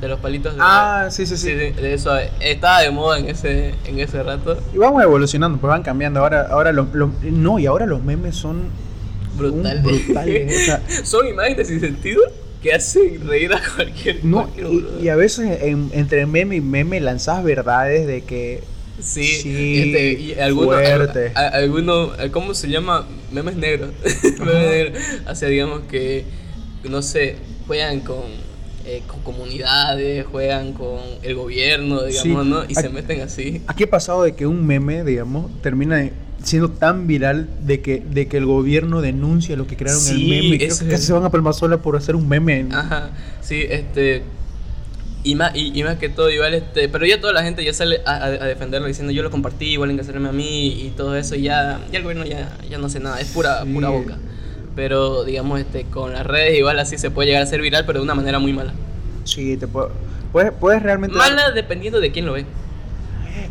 de los palitos. De, Ah, sí, sí, sí. de, de eso, estaba de moda en ese, en ese rato. Y vamos evolucionando, pues van cambiando. Ahora, ahora los, los- no, y ahora los memes son brutales. o sea, Son imágenes sin sentido que hacen reír a cualquier, no, cualquier y, a veces en- entre meme y meme lanzas verdades de que Sí, Sí, este, y algunos, fuerte. a- a- alguno, ¿cómo se llama? Memes negros. Memes negros. O sea, digamos que, no sé, juegan con eh, con comunidades, juegan con el gobierno, digamos, Sí. ¿no? Y se meten así. Aquí ha pasado de que un meme, digamos, termina siendo tan viral de que, de que el gobierno denuncia lo que crearon el meme. Creo que es- casi se van a Palmasola por hacer un meme. Ajá, sí, este. Y más, y, y más que todo, igual, este. Pero ya toda la gente ya sale a, a- a defenderlo diciendo yo lo compartí, igual en hacerme a mí y todo eso. Y ya, ya el gobierno ya, ya no hace nada, es pura, Sí. pura boca. Pero digamos, este, con las redes igual así se puede llegar a ser viral, pero de una manera muy mala. Sí, te puedo- puedes, puedes realmente... Mala dependiendo de quién lo ve.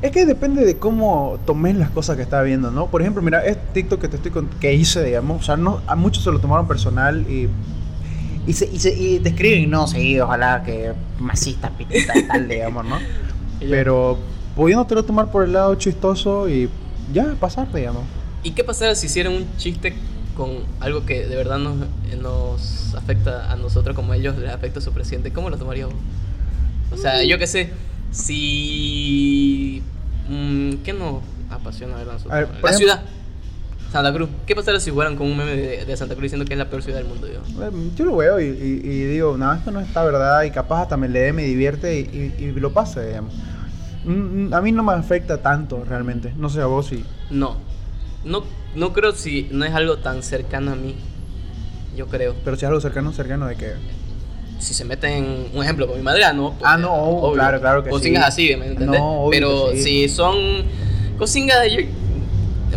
Es que depende de cómo tomes las cosas que estás viendo, ¿no? Por ejemplo, mira, este TikTok que te estoy con- que hice, digamos, o sea, no, a muchos se lo tomaron personal y y, se, y, se- y te escriben, no, sí, ojalá que masista, pitita y tal, digamos, ¿no? Pero pudiéndotelo tomar por el lado chistoso y ya pasar, digamos. ¿Y qué pasaría si hicieran un chiste con algo que de verdad nos, nos afecta a nosotros como a ellos les afecta a su presidente? ¿Cómo lo tomaría vos? O sea, yo qué sé, si... mm, ¿Qué nos apasiona a nosotros? A ver, la ejemplo- ciudad. Santa Cruz. ¿Qué pasaría si fueran con un meme de, de Santa Cruz diciendo que es la peor ciudad del mundo? Yo? Eh, Yo lo veo y, y- y digo, no, esto no está verdad y capaz hasta me lee, me divierte y, y- lo pase, digamos. Mm, mm, A mí no me afecta tanto realmente, no sé a vos si... No. No, no creo si no es algo tan cercano a mí. Yo creo. Pero si es algo cercano, cercano de que... si se meten, un ejemplo, con mi madre, ah, no. pues, Ah, no, oh, claro, claro que Cosingas sí. así, ¿me entiendes? No, obvio Pero sí. si son cosingas yo-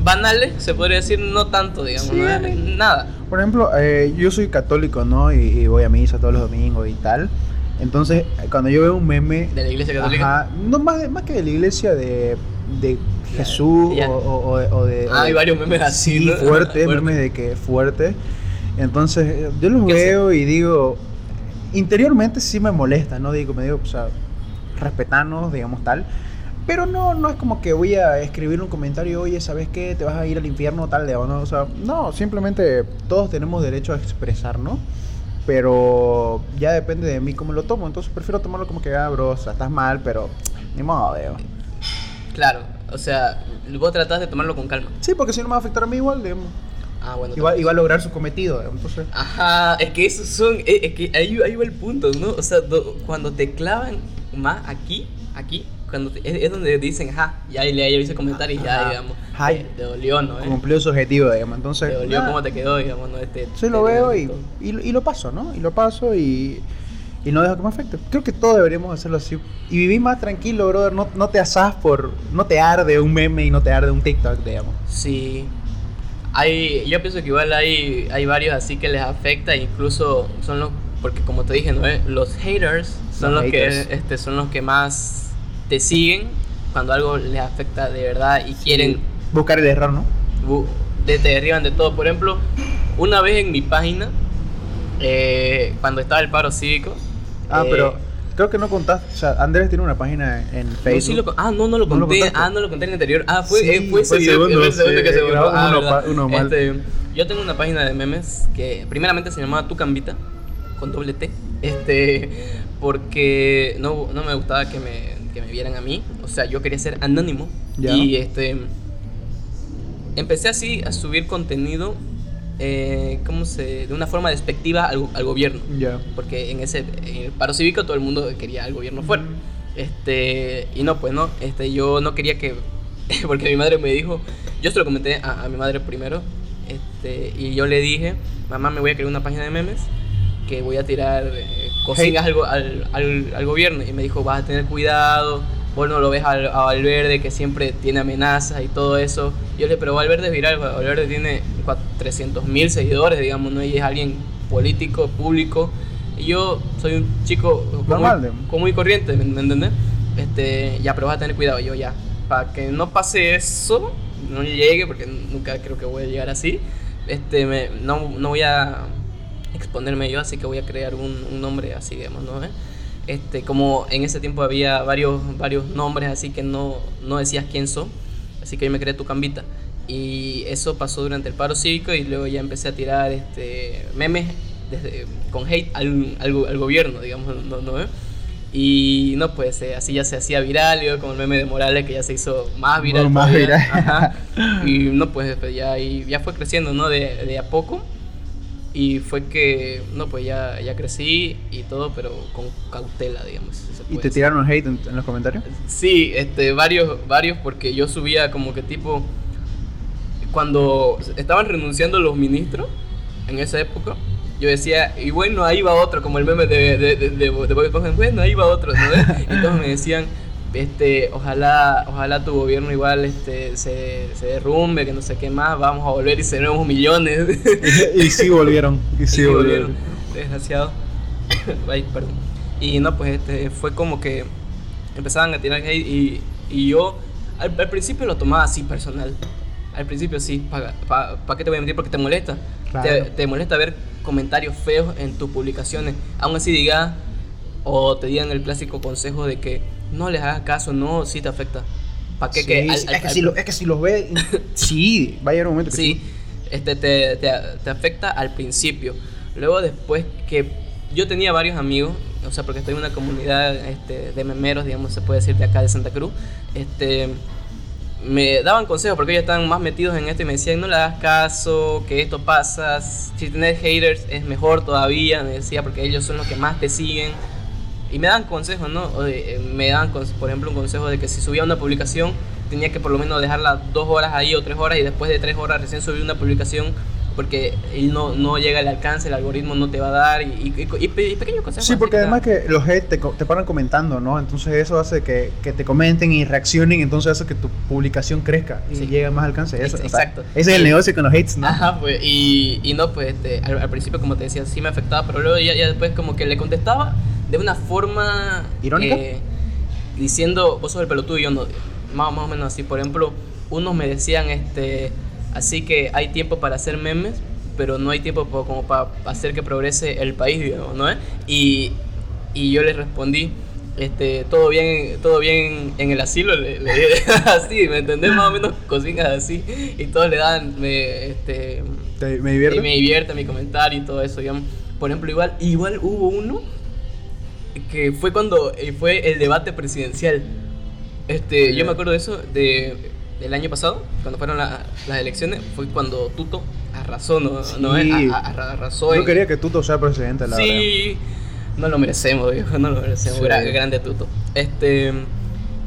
banales, se podría decir, no tanto, digamos, Sí, no nada. Por ejemplo, eh, yo soy católico, ¿no? Y, y voy a misa todos los domingos y tal. Entonces, cuando yo veo un meme... De la iglesia católica. Ajá, no más, más que de la iglesia de, de Jesús ya. o, o- o de- o de... Ah, hay varios memes así, Sí, ¿no? fuerte, Fuerte. memes de que fuerte. Entonces, eh, yo los veo y digo... Interiormente sí me molesta, ¿no? Digo, me digo, o sea, respetarnos, digamos tal. Pero no, no es como que voy a escribir un comentario, oye, ¿sabes qué? Te vas a ir al infierno tal, de ¿no? O sea, no, simplemente todos tenemos derecho a expresarnos. Pero ya depende de mí cómo lo tomo. Entonces prefiero tomarlo como que, ah, bro, o sea, estás mal, pero ni modo, digo. Claro, o sea, vos tratás de tomarlo con calma. Sí, porque si no me va a afectar a mí igual, digamos. Ah, bueno. Y va a lograr su cometido. Entonces, Ajá, es que esos son, es, es que ahí, ahí va el punto, ¿no? O sea, do- cuando te clavan más aquí, aquí, cuando te- es, es donde dicen, ja, ya le ya hice comentario y ya, Ajá. digamos, te, te dolió, ¿no? eh? cumplió su objetivo, digamos. Entonces, Te dolió cómo te quedó, digamos, ¿no? Este, Sí, lo veo y, y, lo- y lo paso, ¿no? Y lo paso y, y no dejo que me afecte. Creo que todos deberíamos hacerlo así. Y vivir más tranquilo, brother. No, no te asás por... No te arde un meme y no te arde un TikTok, digamos. Sí. Hay, yo pienso que igual hay, hay varios así que les afecta, incluso son los, porque como te dije, ¿no? Eh, los haters son Los los, haters. que este, son los que más te siguen cuando algo les afecta de verdad y quieren Buscar el error, ¿no? te derriban de todo. Por ejemplo, una vez en mi página, eh, cuando estaba el paro cívico. Ah, eh, pero creo que no contaste. O sea, Andrés tiene una página en no, Facebook. sí lo con- ah, no, no lo ¿No lo conté. ah, no lo conté en el anterior. Ah, fue, Sí, eh, fue fue segundo, sí, que se borró. Ah, uno verdad. pa- uno mal. Este, yo tengo una página de memes que primeramente se llamaba Tu Cambita, con doble T. Este, porque no, no me gustaba que me, que me vieran a mí. O sea, yo quería ser anónimo. Y este. Empecé así a subir contenido. Eh, ¿Cómo se.? De una forma despectiva al, al gobierno. Ya. Porque en ese en el paro cívico todo el mundo quería al gobierno fuera. Este, y no, pues no, este, yo no quería que, porque mi madre me dijo, yo se lo comenté a, a mi madre primero, este, y yo le dije, mamá, me voy a crear una página de memes que voy a tirar eh, cosillas al, go- al, al- al gobierno. Y me dijo, vas a tener cuidado, vos no lo ves al, a Valverde que siempre tiene amenazas y todo eso. Yo le dije, pero Valverde es viral, Valverde tiene 300 mil seguidores, digamos, ¿no? Y es alguien político, público. Y yo soy un chico Normal, digamos. común y corriente, ¿me, me entendés? Este, ya, pero vas a tener cuidado. Yo ya, para que no pase eso, no llegue, porque nunca creo que voy a llegar así, este, me- no, no voy a exponerme yo, así que voy a crear un, un nombre así, digamos, ¿no? ¿Eh? Este, como en ese tiempo había varios, varios nombres así que no, no decías quién son, así que yo me creé tu cambita. Y eso pasó durante el paro cívico y luego ya empecé a tirar este, memes desde, con hate al, al, al gobierno, digamos, ¿no? ¿no? ¿Eh? Y no, pues eh, así ya se hacía viral, yo como el meme de Morales que ya se hizo más viral. Bueno, más todavía. viral. Ajá. Y no, pues pues, ya, y ya fue creciendo, ¿no? De, de a poco. Y fue que, no, pues ya, ya crecí y todo, pero con cautela, digamos. si ¿Y te decir. tiraron hate en, en los comentarios? Sí, este, varios, varios, porque yo subía como que tipo, cuando estaban renunciando los ministros en esa época, yo decía, y bueno, ahí va otro, como el meme de, de, de, de, de bueno, ahí va otro, ¿no? Todos me decían, este, ojalá, ojalá tu gobierno igual este, se, se derrumbe, que no sé qué más, vamos a volver y seremos millones. y sí volvieron. Y sí Y volvieron. volvieron, Desgraciado. Ay, perdón. Y no, pues este, fue como que empezaban a tirar hate y, y yo al, al principio lo tomaba así personal. Al principio sí, ¿para pa, pa qué te voy a mentir? Porque te molesta. Claro. Te, te molesta ver comentarios feos en tus publicaciones. Aún así diga o te digan el clásico consejo de que no les hagas caso, no, sí te afecta. ¿Para qué? Sí, que, al- sí, al- es, que al- si lo- es que si los ve. sí, va a llegar un momento que Sí, este, te, te, te afecta al principio. Luego después que yo tenía varios amigos, o sea, porque estoy en una comunidad este, de memeros, digamos, se puede decir, de acá de Santa Cruz, este, me daban consejos porque ellos estaban más metidos en esto y me decían, no le hagas caso, que esto pasa, si tenés haters es mejor todavía, me decía, porque ellos son los que más te siguen. Y me daban consejos, ¿no? De- eh, me cons- por ejemplo, un consejo de que si subía una publicación, tenía que por lo menos dejarla dos horas ahí o tres horas y después de tres horas recién subir una publicación porque él no, no llega al alcance, el algoritmo no te va a dar y, y, y- y pe- y pequeños consejos. Sí, porque que además que los hate te, te paran comentando, ¿no? Entonces eso hace que, que te comenten y reaccionen, entonces hace que tu publicación crezca y Sí. llegue a más alcance. Eso, Ex- o sea, exacto. ese es el negocio con los hates, ¿no? Ajá, pues, y, y no, pues, este, al, al principio, como te decía, sí me afectaba, pero luego ya, ya después como que le contestaba de una forma... ¿Irónica? eh, diciendo, vos sos el pelotudo y yo no. Más, más o menos así. Por ejemplo, unos me decían, este, así que hay tiempo para hacer memes, pero no hay tiempo po- como para hacer que progrese el país, digamos, ¿no? Y, y yo les respondí, este, todo bien, todo bien en el asilo, le, le así, ¿me entendés? Más o menos cositas así. Y todos le dan, me, este, Te- me divierte. me divierte mi comentario y todo eso, digamos. Por ejemplo, igual, igual hubo uno que fue cuando eh, fue el debate presidencial. Este, yo me acuerdo de eso de, del año pasado, cuando fueron la- las elecciones, fue cuando Tuto arrasó, ¿no? ¿no es? A- a- arrasó Yo en- quería que Tuto sea presidente, la verdad. Sí, no lo merecemos, viejo, no lo merecemos. Sí. Gra- grande Tuto. Este,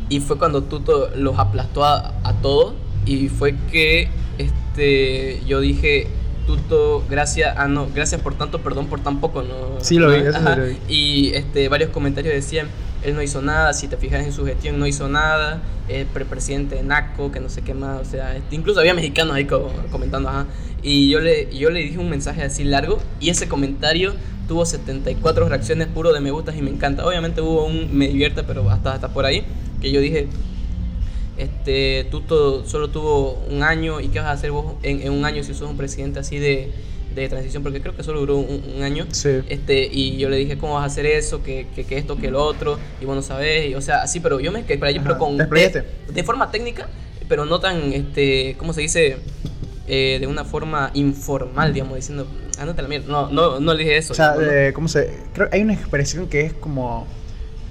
y fue cuando Tuto los aplastó a, a todos. Y fue que este, yo dije, Tuto, gracias, ah, no, gracias por tanto, perdón por tan poco, ¿no? Sí, lo vi, eso lo vi. Y este, varios comentarios decían, él no hizo nada, si te fijas en su gestión no hizo nada, el pre presidente de Naco, que no sé qué más, o sea, este, incluso había mexicanos ahí co- comentando, ajá. Y yo le, yo le dije un mensaje así largo y ese comentario tuvo 74 reacciones puro de me gustas y me encanta. Obviamente hubo un me divierte, pero hasta, hasta por ahí, que yo dije, este, Tuto solo tuvo un año y qué vas a hacer vos en, en un año si sos un presidente así de, de transición, porque creo que solo duró un, un año. Sí. Este, y yo le dije, ¿cómo vas a hacer eso? Que, que, que esto, que lo otro. Y bueno, sabes, y, o sea, así, pero yo me quedé para allá, pero con. De, de forma técnica, pero no tan, este, ¿cómo se dice? Eh, de una forma informal, digamos, diciendo, ándate la mierda. No, no, no le dije eso. O sea, no, no. eh, ¿cómo se...? Creo hay una expresión que es como...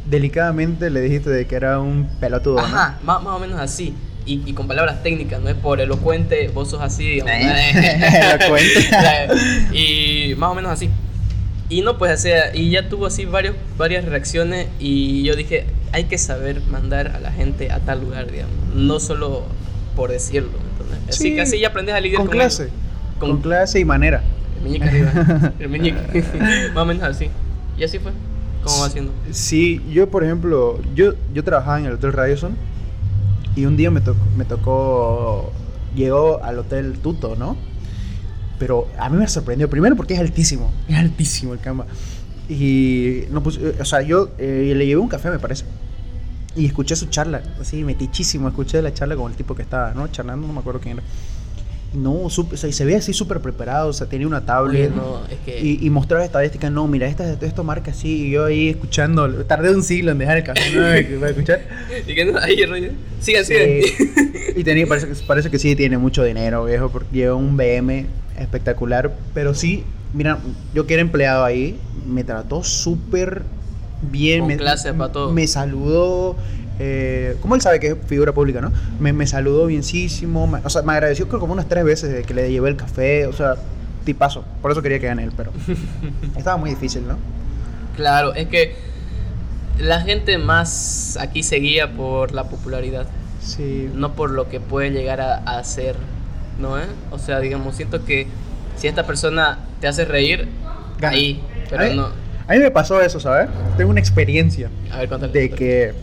Delicadamente le dijiste de que era un pelotudo, ¿no? Ajá, más, más o menos así. Y, y con palabras técnicas, no es por elocuente, vos sos así, digamos. Elocuente. y más o menos así. Y no, pues, o sea, y ya tuvo así varios, varias reacciones y yo dije, hay que saber mandar a la gente a tal lugar, digamos. No solo por decirlo. Así Sí, que así ya aprendes a lidiar Con con clase. Con, Con- clase y manera. El meñique arriba. El meñique. más o menos así. Y así fue. ¿Cómo va haciendo? Sí, yo por ejemplo, yo, yo trabajaba en el Hotel Radisson y un día me, tocó me tocó, llegó al Hotel Tuto, ¿no? Pero a mí me sorprendió, primero porque es altísimo, es altísimo el cama. Y, no, pues, o sea, yo eh, le llevé un café, me parece. Y escuché su charla, así metichísimo, escuché la charla con el tipo que estaba, ¿no? Charlando, no me acuerdo quién era. No, sup- o sea, y se ve así súper preparado, o sea, tenía una Oye, tablet. no, es que... Y, y mostraba estadísticas, no, mira, esta, esto marca así, y yo ahí escuchando, tardé un siglo en dejar el café, ¿no? Para escuchar. Y que no, ahí, rollo. Sigan, sigan. Sí. Y tenía, parece, que- parece que sí tiene mucho dinero, viejo, porque lleva un BM espectacular, pero sí, mira, yo que era empleado ahí, me trató súper bien. Con me, clase pa' todo. Me saludó, eh, como él sabe que es figura pública, ¿no? Me, me saludó bienísimo, me- o sea, me agradeció creo como unas tres veces de que le llevé el café, o sea, tipazo. Por eso quería que gane él, pero estaba muy difícil, ¿no? Claro, es que la gente más aquí se guía por la popularidad, Sí. no por lo que puede llegar a, a hacer, ¿no? eh? O sea, digamos, siento que si esta persona te hace reír, Gana. ahí, pero no. a mí me pasó eso, ¿sabes? Tengo una experiencia A ver, cuéntale. de que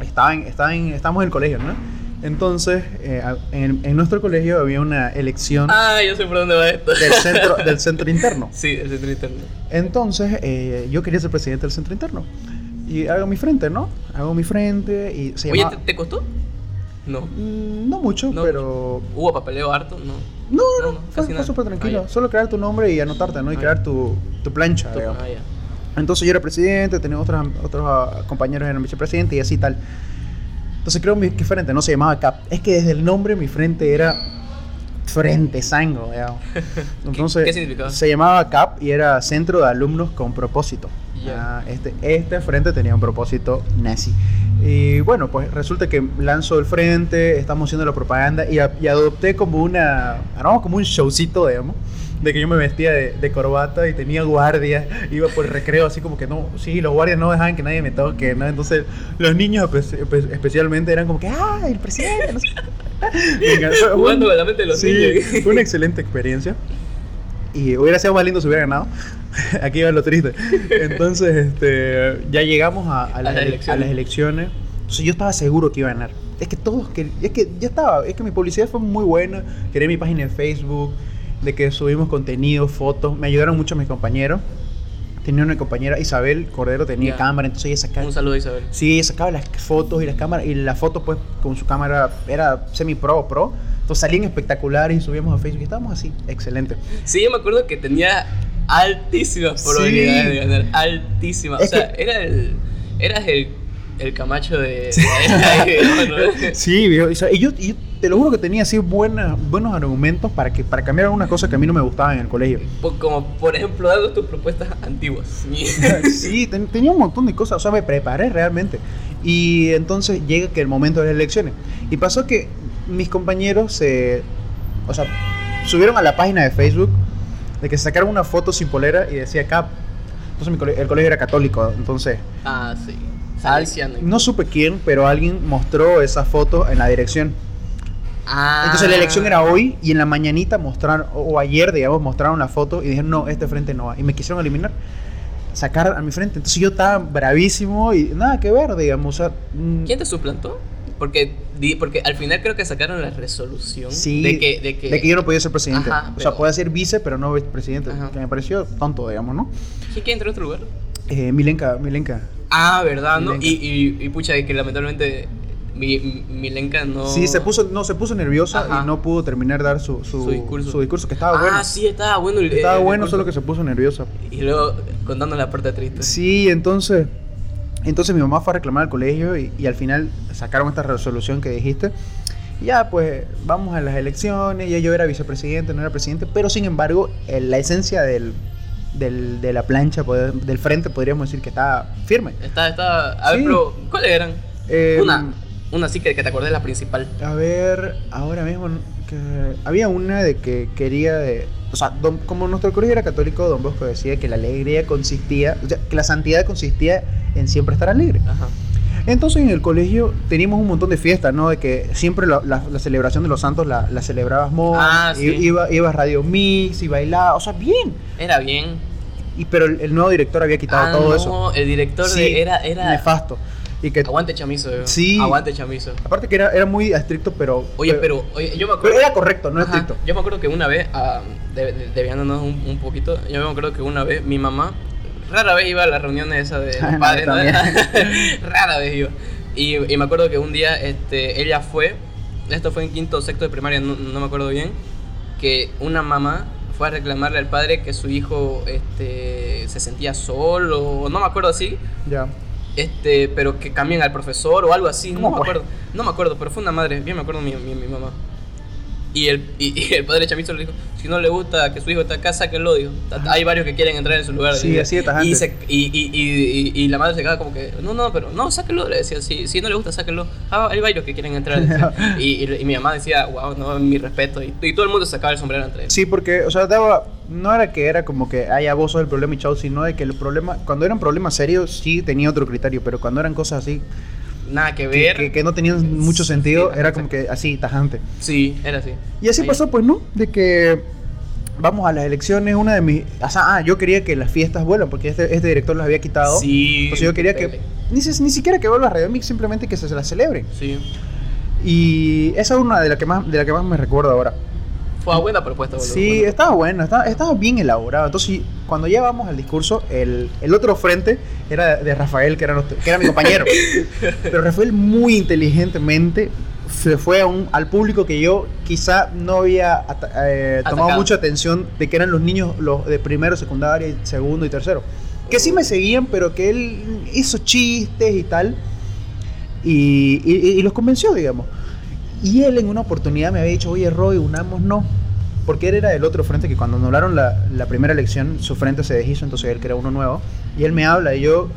estaba en, estaba en, estábamos en el colegio, ¿no? Entonces, eh, en, en nuestro colegio había una elección Ah, yo sé por dónde va esto. del centro, del centro interno. Sí, el centro interno. Entonces, eh, yo quería ser presidente del centro interno. Y hago mi frente, ¿no? Hago mi frente y se Oye, llama... ¿te, te costó? No. Mm, No mucho, No pero... ¿Hubo papeleo harto? No. No, No, no, no, fue, fue súper tranquilo. Ah. Solo crear tu nombre y anotarte, ¿no? Y Ah, crear tu, tu plancha, Tú- digamos. ah. Entonces yo era presidente, tenía otros, otros ah, compañeros eran vicepresidentes y así tal. Entonces creo mi, que frente no se llamaba CAP. Es que desde el nombre mi frente era frente, sango. digamos. Entonces qué significaba? se llamaba CAP y era Centro de Alumnos con Propósito. Ya. Ah, este, este frente tenía un propósito nazi. Y bueno, pues resulta que lanzo el frente, estamos haciendo la propaganda y, a- y adopté como una, armamos como un showcito, digamos, de que yo me vestía de, de corbata y tenía guardia, iba por el recreo así como que no, sí, los guardias no dejaban que nadie me toque, ¿no? Entonces los niños espe- espe- especialmente eran como que, ah, el presidente, no sé qué". Me encantó. Fue Jugando un- con la mente de los sí, niños. fue una excelente experiencia. Y hubiera sido más lindo si hubiera ganado. Aquí va lo triste. Entonces, este, ya llegamos a, a las, las ele- elecciones. a las elecciones. Entonces yo estaba seguro que iba a ganar. Es que todos, que, es que ya estaba, es que mi publicidad fue muy buena. Creé mi página en Facebook, de que subimos contenido, fotos. Me ayudaron mucho mis compañeros. Tenía una compañera, Isabel Cordero, tenía cámara, entonces ella sacaba... Un saludo, Isabel. Sí, ella sacaba las fotos y las cámaras. Y la foto, pues, con su cámara era semi-pro o pro. Entonces salían espectaculares y subíamos a Facebook. Y estábamos así, excelente. Sí, yo me acuerdo que tenía altísimas Sí. probabilidades de ganar. Altísimas. O sea, que- era el. Eras el. El camacho de. de- ¿no? Sí, viejo. Y, yo, y yo te lo juro que tenía así buenas, buenos argumentos para, que, para cambiar algunas cosas que a mí no me gustaban en el colegio. Po- Como por ejemplo, dando tus propuestas antiguas. sí, ten- tenía un montón de cosas. O sea, me preparé realmente. Y entonces llega que el momento de las elecciones. Y pasó que mis compañeros se. O sea, subieron a la página de Facebook de que sacaron una foto sin polera y decía CAP. Entonces mi el colegio era católico. Entonces. Ah, sí. Al- no supe quién, pero alguien mostró esa foto en la dirección. Ah. Entonces la elección era hoy y en la mañanita mostraron, o ayer, digamos, mostraron la foto y dijeron, no, este frente no va. Y me quisieron eliminar, sacar a mi frente. Entonces yo estaba bravísimo y nada que ver, digamos. O sea, mm, ¿Quién te suplantó? Porque, porque al final creo que sacaron la resolución Sí, de que, de que, de que yo no podía ser presidente. Ajá, o sea, podía ser vice, pero no presidente. Ajá. Que me pareció tonto, digamos, ¿no? ¿Quién, quién entró en otro lugar? Eh, Milenka, Milenka. Ah, ¿verdad? ¿no? Y, y, y pucha, y que lamentablemente mi, mi- Milenka no... Sí, se puso, no, se puso nerviosa Ajá. y no pudo terminar de dar su, su, Su discurso. discurso, que estaba ah, bueno. sí, estaba bueno. el- Estaba el bueno, solo que se puso nerviosa. Y luego contando la parte triste. Sí, entonces, entonces mi mamá fue a reclamar al colegio y, y al final sacaron esta resolución que dijiste. Ya, pues vamos a las elecciones, ya yo era vicepresidente, no era presidente, pero sin embargo, eh, la esencia del, del- de la plancha, poder- del frente, podríamos decir que estaba firme. Estaba, estaba... A ver, pero ¿cuáles eran? Eh, una, una sí que, que te acordé, la principal. A ver, ahora mismo, que había una de que quería de... O sea, don- como nuestro colegio era católico, Don Bosco decía que la alegría consistía, o sea, que la santidad consistía en siempre estar alegre. Ajá. Entonces en el colegio teníamos un montón de fiestas, ¿no? De que siempre la, la- la celebración de los santos la, la celebrabas vos, Ah, sí. iba, iba a Radio Mix y bailaba, o sea, bien. Era bien. Y, pero el, el nuevo director había quitado Ah, todo no, eso. el director Sí, de, era... era Nefasto. Y que, Aguante chamizo. yo. Sí. Aguante chamizo. aparte que era, era muy estricto, pero... Oye, pero oye, yo me acuerdo... pero era correcto, no Ajá, estricto. Yo me acuerdo que una vez, ah, de- un, un poquito, yo me acuerdo que una vez mi mamá, rara vez iba a las reuniones esas de los padres, rara vez iba. Y, y me acuerdo que un día este, ella fue, esto fue en quinto o sexto de primaria, no, no me acuerdo bien, que una mamá fue a reclamarle al padre que su hijo este, se sentía solo, no me acuerdo así, Ya. este, pero que cambien al profesor o algo así, no ¿Cómo me acuerdo, no me acuerdo, pero fue una madre, bien me acuerdo mi, mi, mi mamá. Y el, y, y el padre Chamizo le dijo, si no le gusta que su hijo esté acá, sáquenlo, dijo. Hay varios que quieren entrar en su lugar. Sí, Y- así de tajante. y, se- y, y, la madre se quedaba como que, no, no, pero no, sáquenlo, le decía, si, si no le gusta, sáquenlo. Ah, hay varios que quieren entrar. y, mi mamá decía, wow, no, mi respeto. Y, y todo el mundo sacaba el sombrero entre ellos. Sí, porque, o sea, daba- no era que era como que, ay, ya vos sos el problema y chao, sino de que el problema, cuando eran problemas serios, sí tenía otro criterio, pero cuando eran cosas así, Nada que ver. que- que no tenían mucho sentido, era como que así, tajante. Sí, era así. Y así Ahí. pasó, pues, ¿no? De que vamos a las elecciones, una de mis... O sea, ah, yo quería que las fiestas vuelan, porque este, este director las había quitado. Sí. Entonces yo quería que... Ni, ni siquiera que vuelva a Radio Mix, simplemente que se, se la celebre. Sí. Y esa es una de las que más, de la que más me recuerdo ahora. Fue una buena propuesta, boludo. Sí, estaba bueno, estaba, estaba bien elaborado. Entonces, cuando ya vamos al discurso, el, el otro frente era de Rafael, que era, nuestro- que era mi compañero. Pero Rafael muy inteligentemente se fue a un, al público que yo quizá no había eh, tomado mucha atención de que eran los niños los de primero, secundaria, segundo y tercero. Que sí me seguían, pero que él hizo chistes y tal. Y, y- y los convenció, digamos. Y él en una oportunidad me había dicho, oye Roy, unamos no. Porque él era del otro frente que cuando anularon la, la primera elección, su frente se deshizo, entonces él era uno nuevo. Y él me habla y yo,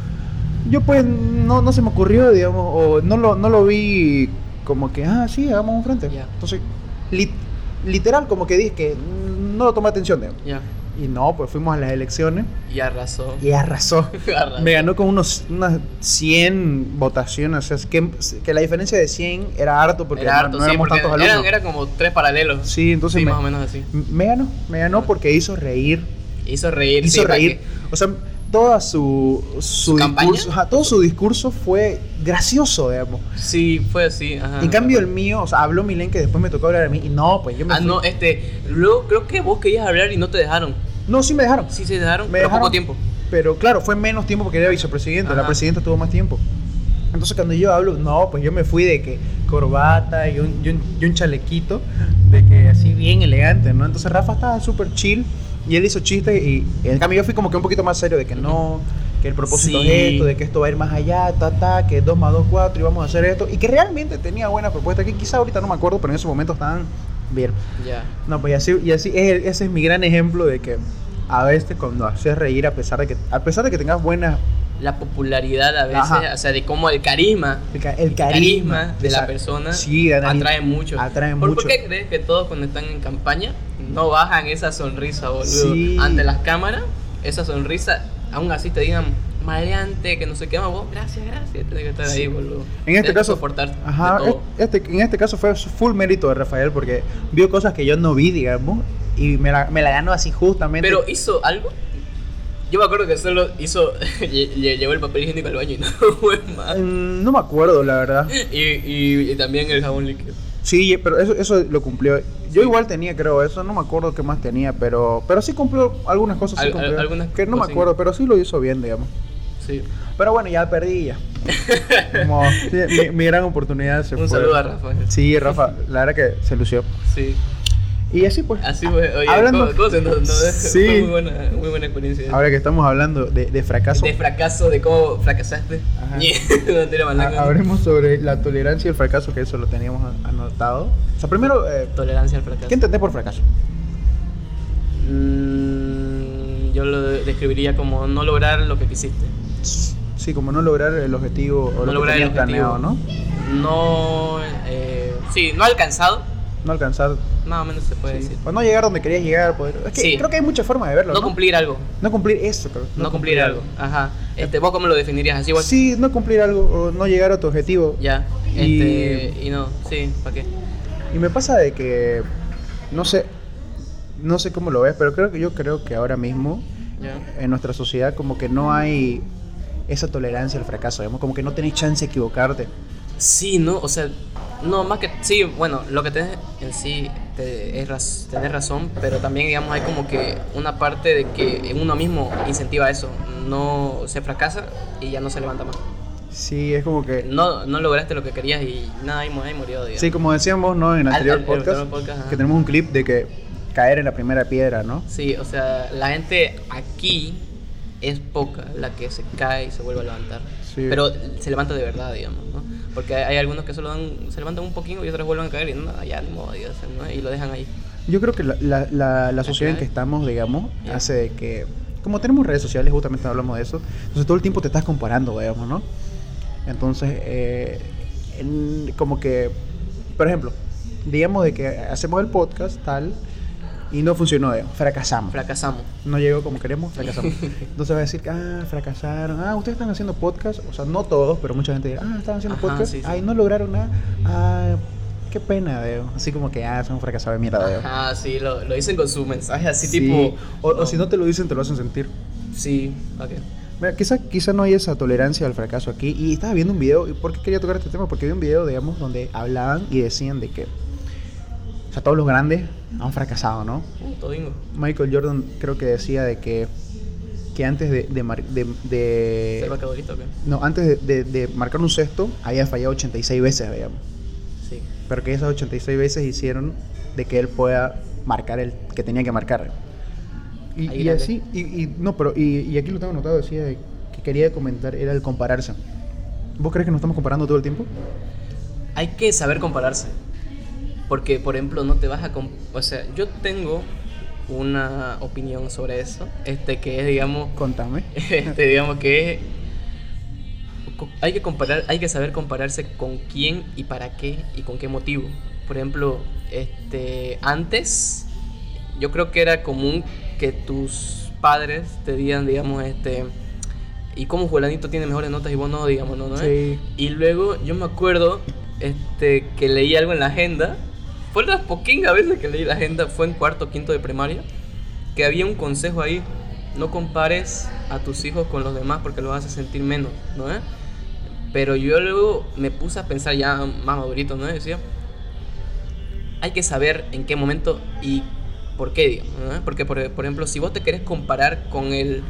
yo pues no, no se me ocurrió, digamos, o no lo, no lo vi como que, ah, sí, hagamos un frente. Entonces, lit- literal, como que dije que no lo tomé atención, digamos. Y no, pues fuimos a las elecciones Y arrasó. y arrasó. Arrasó. Me ganó con unos, unas 100 votaciones. O sea, es que, que la diferencia de 100 era harto porque Era no- harto, no, sí, éramos porque tantos eran, alumnos. era como tres paralelos. Sí, entonces Sí, me, más o menos así. me ganó. Me ganó porque hizo reír. Hizo reír. Hizo sí, reír. O sea, toda su, su, discurso, ajá, todo su discurso fue gracioso, digamos. Sí, fue así. Ajá, en cambio, el mío, o sea, habló Milen que después me tocó hablar a mí. Y no, pues yo me Ah, fui. no, este. Luego creo que vos querías hablar y no te dejaron. No, sí me dejaron. Sí, se dejaron, Me pero dejaron, poco tiempo. Pero claro, fue menos tiempo porque era vicepresidente. La presidenta tuvo más tiempo. Entonces cuando yo hablo, no, pues yo me fui de que corbata y un, y un, y un chalequito, de que así bien elegante, ¿no? Entonces Rafa estaba súper chill y él hizo chistes y en cambio yo fui como que un poquito más serio de que no, que el propósito Sí. es esto, de que esto va a ir más allá, ta, ta, que 2 más 2, 4 y vamos a hacer esto. Y que realmente tenía buena propuesta, que quizá ahorita no me acuerdo, pero en ese momento estaban bien. Ya. No, pues y así, y así es- ese es mi gran ejemplo de que a veces cuando haces reír a pesar de que a pesar de que tengas buena La popularidad a veces, Ajá. o sea, de cómo el carisma. el, ca- el carisma carisma, de la persona sí, atrae mucho. atrae ¿Por, mucho. ¿Por qué crees que todos cuando están en campaña no bajan esa sonrisa, boludo? Sí. Ante las cámaras, esa sonrisa, aún así te digan maleante, que no sé qué más, vos, gracias, gracias, tienes que estar Sí. ahí, boludo. En este caso, ajá, todo. este, en este caso fue full mérito de Rafael porque vio cosas que yo no vi, digamos, y me la, me la ganó así justamente. Pero hizo algo. Yo me acuerdo que solo hizo. lle- lle- llevó el papel higiénico al baño y no fue más. Mm, no me acuerdo, la verdad. Y, y, y también el jabón líquido. Sí, pero eso, eso lo cumplió. Yo igual tenía, creo, eso, no me acuerdo qué más tenía, pero, pero sí cumplió algunas cosas. Sí Al- al- cumplió, algunas que no me acuerdo, pero sí lo hizo bien, digamos. Sí. Pero bueno, ya perdí ya. Como, mi, mi gran oportunidad se Un fue. saludo a Rafael. Sí, Rafa, la verdad que se lució. Sí. Y así pues. Así fue. Oye, Hablando- ¿cómo- cómo se nos- nos- Sí. Fue muy buena, muy buena experiencia. Ahora que estamos hablando de, de fracaso, De fracaso, de cómo fracasaste. Ajá. no hablemos sobre la tolerancia y el fracaso, que eso lo teníamos anotado. O sea, primero, eh, Tolerancia al fracaso. ¿qué entendés por fracaso? Mm, yo lo describiría como no lograr lo que quisiste. Sí, como no lograr el objetivo o No lo que lograr el tenías objetivo. planeado, ¿no? No. Eh, sí, no alcanzado. No alcanzar. Más o menos se puede sí. decir. O no llegar donde querías llegar. poder- Es que Sí. creo que hay muchas formas de verlo. No No, cumplir algo. No cumplir eso, creo. No, cumplir algo. Ajá. Este, ¿Vos cómo lo definirías? Así igual. Sí, no cumplir algo o no llegar a tu objetivo. Ya. Y- Este, y no, sí, ¿para qué? Y me pasa de que, no sé, no sé cómo lo ves, pero creo que yo creo que ahora mismo Ya. en nuestra sociedad como que no hay esa tolerancia al fracaso, digamos, como que no tenés chance de equivocarte. Sí, ¿no? O sea, no, más que. Sí, bueno, lo que tenés en sí te- es raz- tenés razón, pero también, digamos, hay como que una parte de que uno mismo incentiva eso. No se fracasa y ya no se levanta más. Sí, es como que... No, no lograste lo que querías y nada, ahí, ahí murió, digamos. Sí, como decíamos, ¿no? En el anterior al- podcast, podcast, que tenemos un clip de que caer en la primera piedra, ¿no? Sí, o sea, la gente aquí es poca la que se cae y se vuelve a levantar. Sí. Pero se levanta de verdad, digamos, ¿no? Porque hay, algunos que solo dan, se levantan un poquito y otros vuelven a caer y nada, ya ni modo, Dios, ¿no? y lo dejan ahí. Yo creo que la, la, la, la sociedad en que estamos, digamos, hace de que, como tenemos redes sociales, justamente hablamos de eso, entonces todo el tiempo te estás comparando, digamos, ¿no? Entonces, eh, en- como que, por ejemplo, digamos de que hacemos el podcast tal y no funcionó, digamos, fracasamos. Fracasamos. no llegó como queremos, fracasamos. Entonces va a decir ah, fracasaron. Ah, ustedes están haciendo podcast. O sea, no todos, pero mucha gente dirá, ah, están haciendo Ajá, podcast. sí, sí. Ay, no lograron nada. Ah, qué pena, veo. Así como que, ah, son fracasados de mierda, veo. Ah, sí, lo, lo dicen con su mensaje así Sí. tipo... O, o si no te lo dicen, te lo hacen sentir. Sí, ok. Mira, quizá, quizá no hay esa tolerancia al fracaso aquí. Y estaba viendo un video. ¿y ¿Por qué quería tocar este tema? Porque vi un video, digamos, donde hablaban y decían de que, o sea, todos los grandes han fracasado, ¿no? Uh, todingo. Michael Jordan creo que decía de que, que antes de, de, de- de- ¿Ser o qué? no, antes de, de- marcar un sexto había fallado 86 veces, digamos. Sí. Pero que esas 86 veces hicieron de que él pueda marcar el que tenía que marcar. Y, y así, y, y- no, pero y, y aquí lo tengo anotado, decía de que quería comentar, era el compararse. ¿Vos crees que nos estamos comparando todo el tiempo? Hay que saber compararse. Porque, por ejemplo, no te vas a... O sea, yo tengo una opinión sobre eso. Este que es, digamos... Contame. Este, digamos que es... Hay que comparar, hay que saber compararse con quién y para qué y con qué motivo. Por ejemplo, este, antes yo creo que era común que tus padres te digan, digamos, este, y como fulanito tiene mejores notas y vos no, digamos, no, no Sí. Y luego yo me acuerdo este, que leí algo en la agenda, fue las poquitas veces que leí la agenda, fue en cuarto o quinto de primaria, que había un consejo ahí, no compares a tus hijos con los demás porque los hace sentir menos, ¿no es? Pero yo luego me puse a pensar ya más madurito, ¿no? Decía, hay que saber en qué momento y por qué, digamos, ¿no? Porque, por, por ejemplo, si vos te querés comparar con el,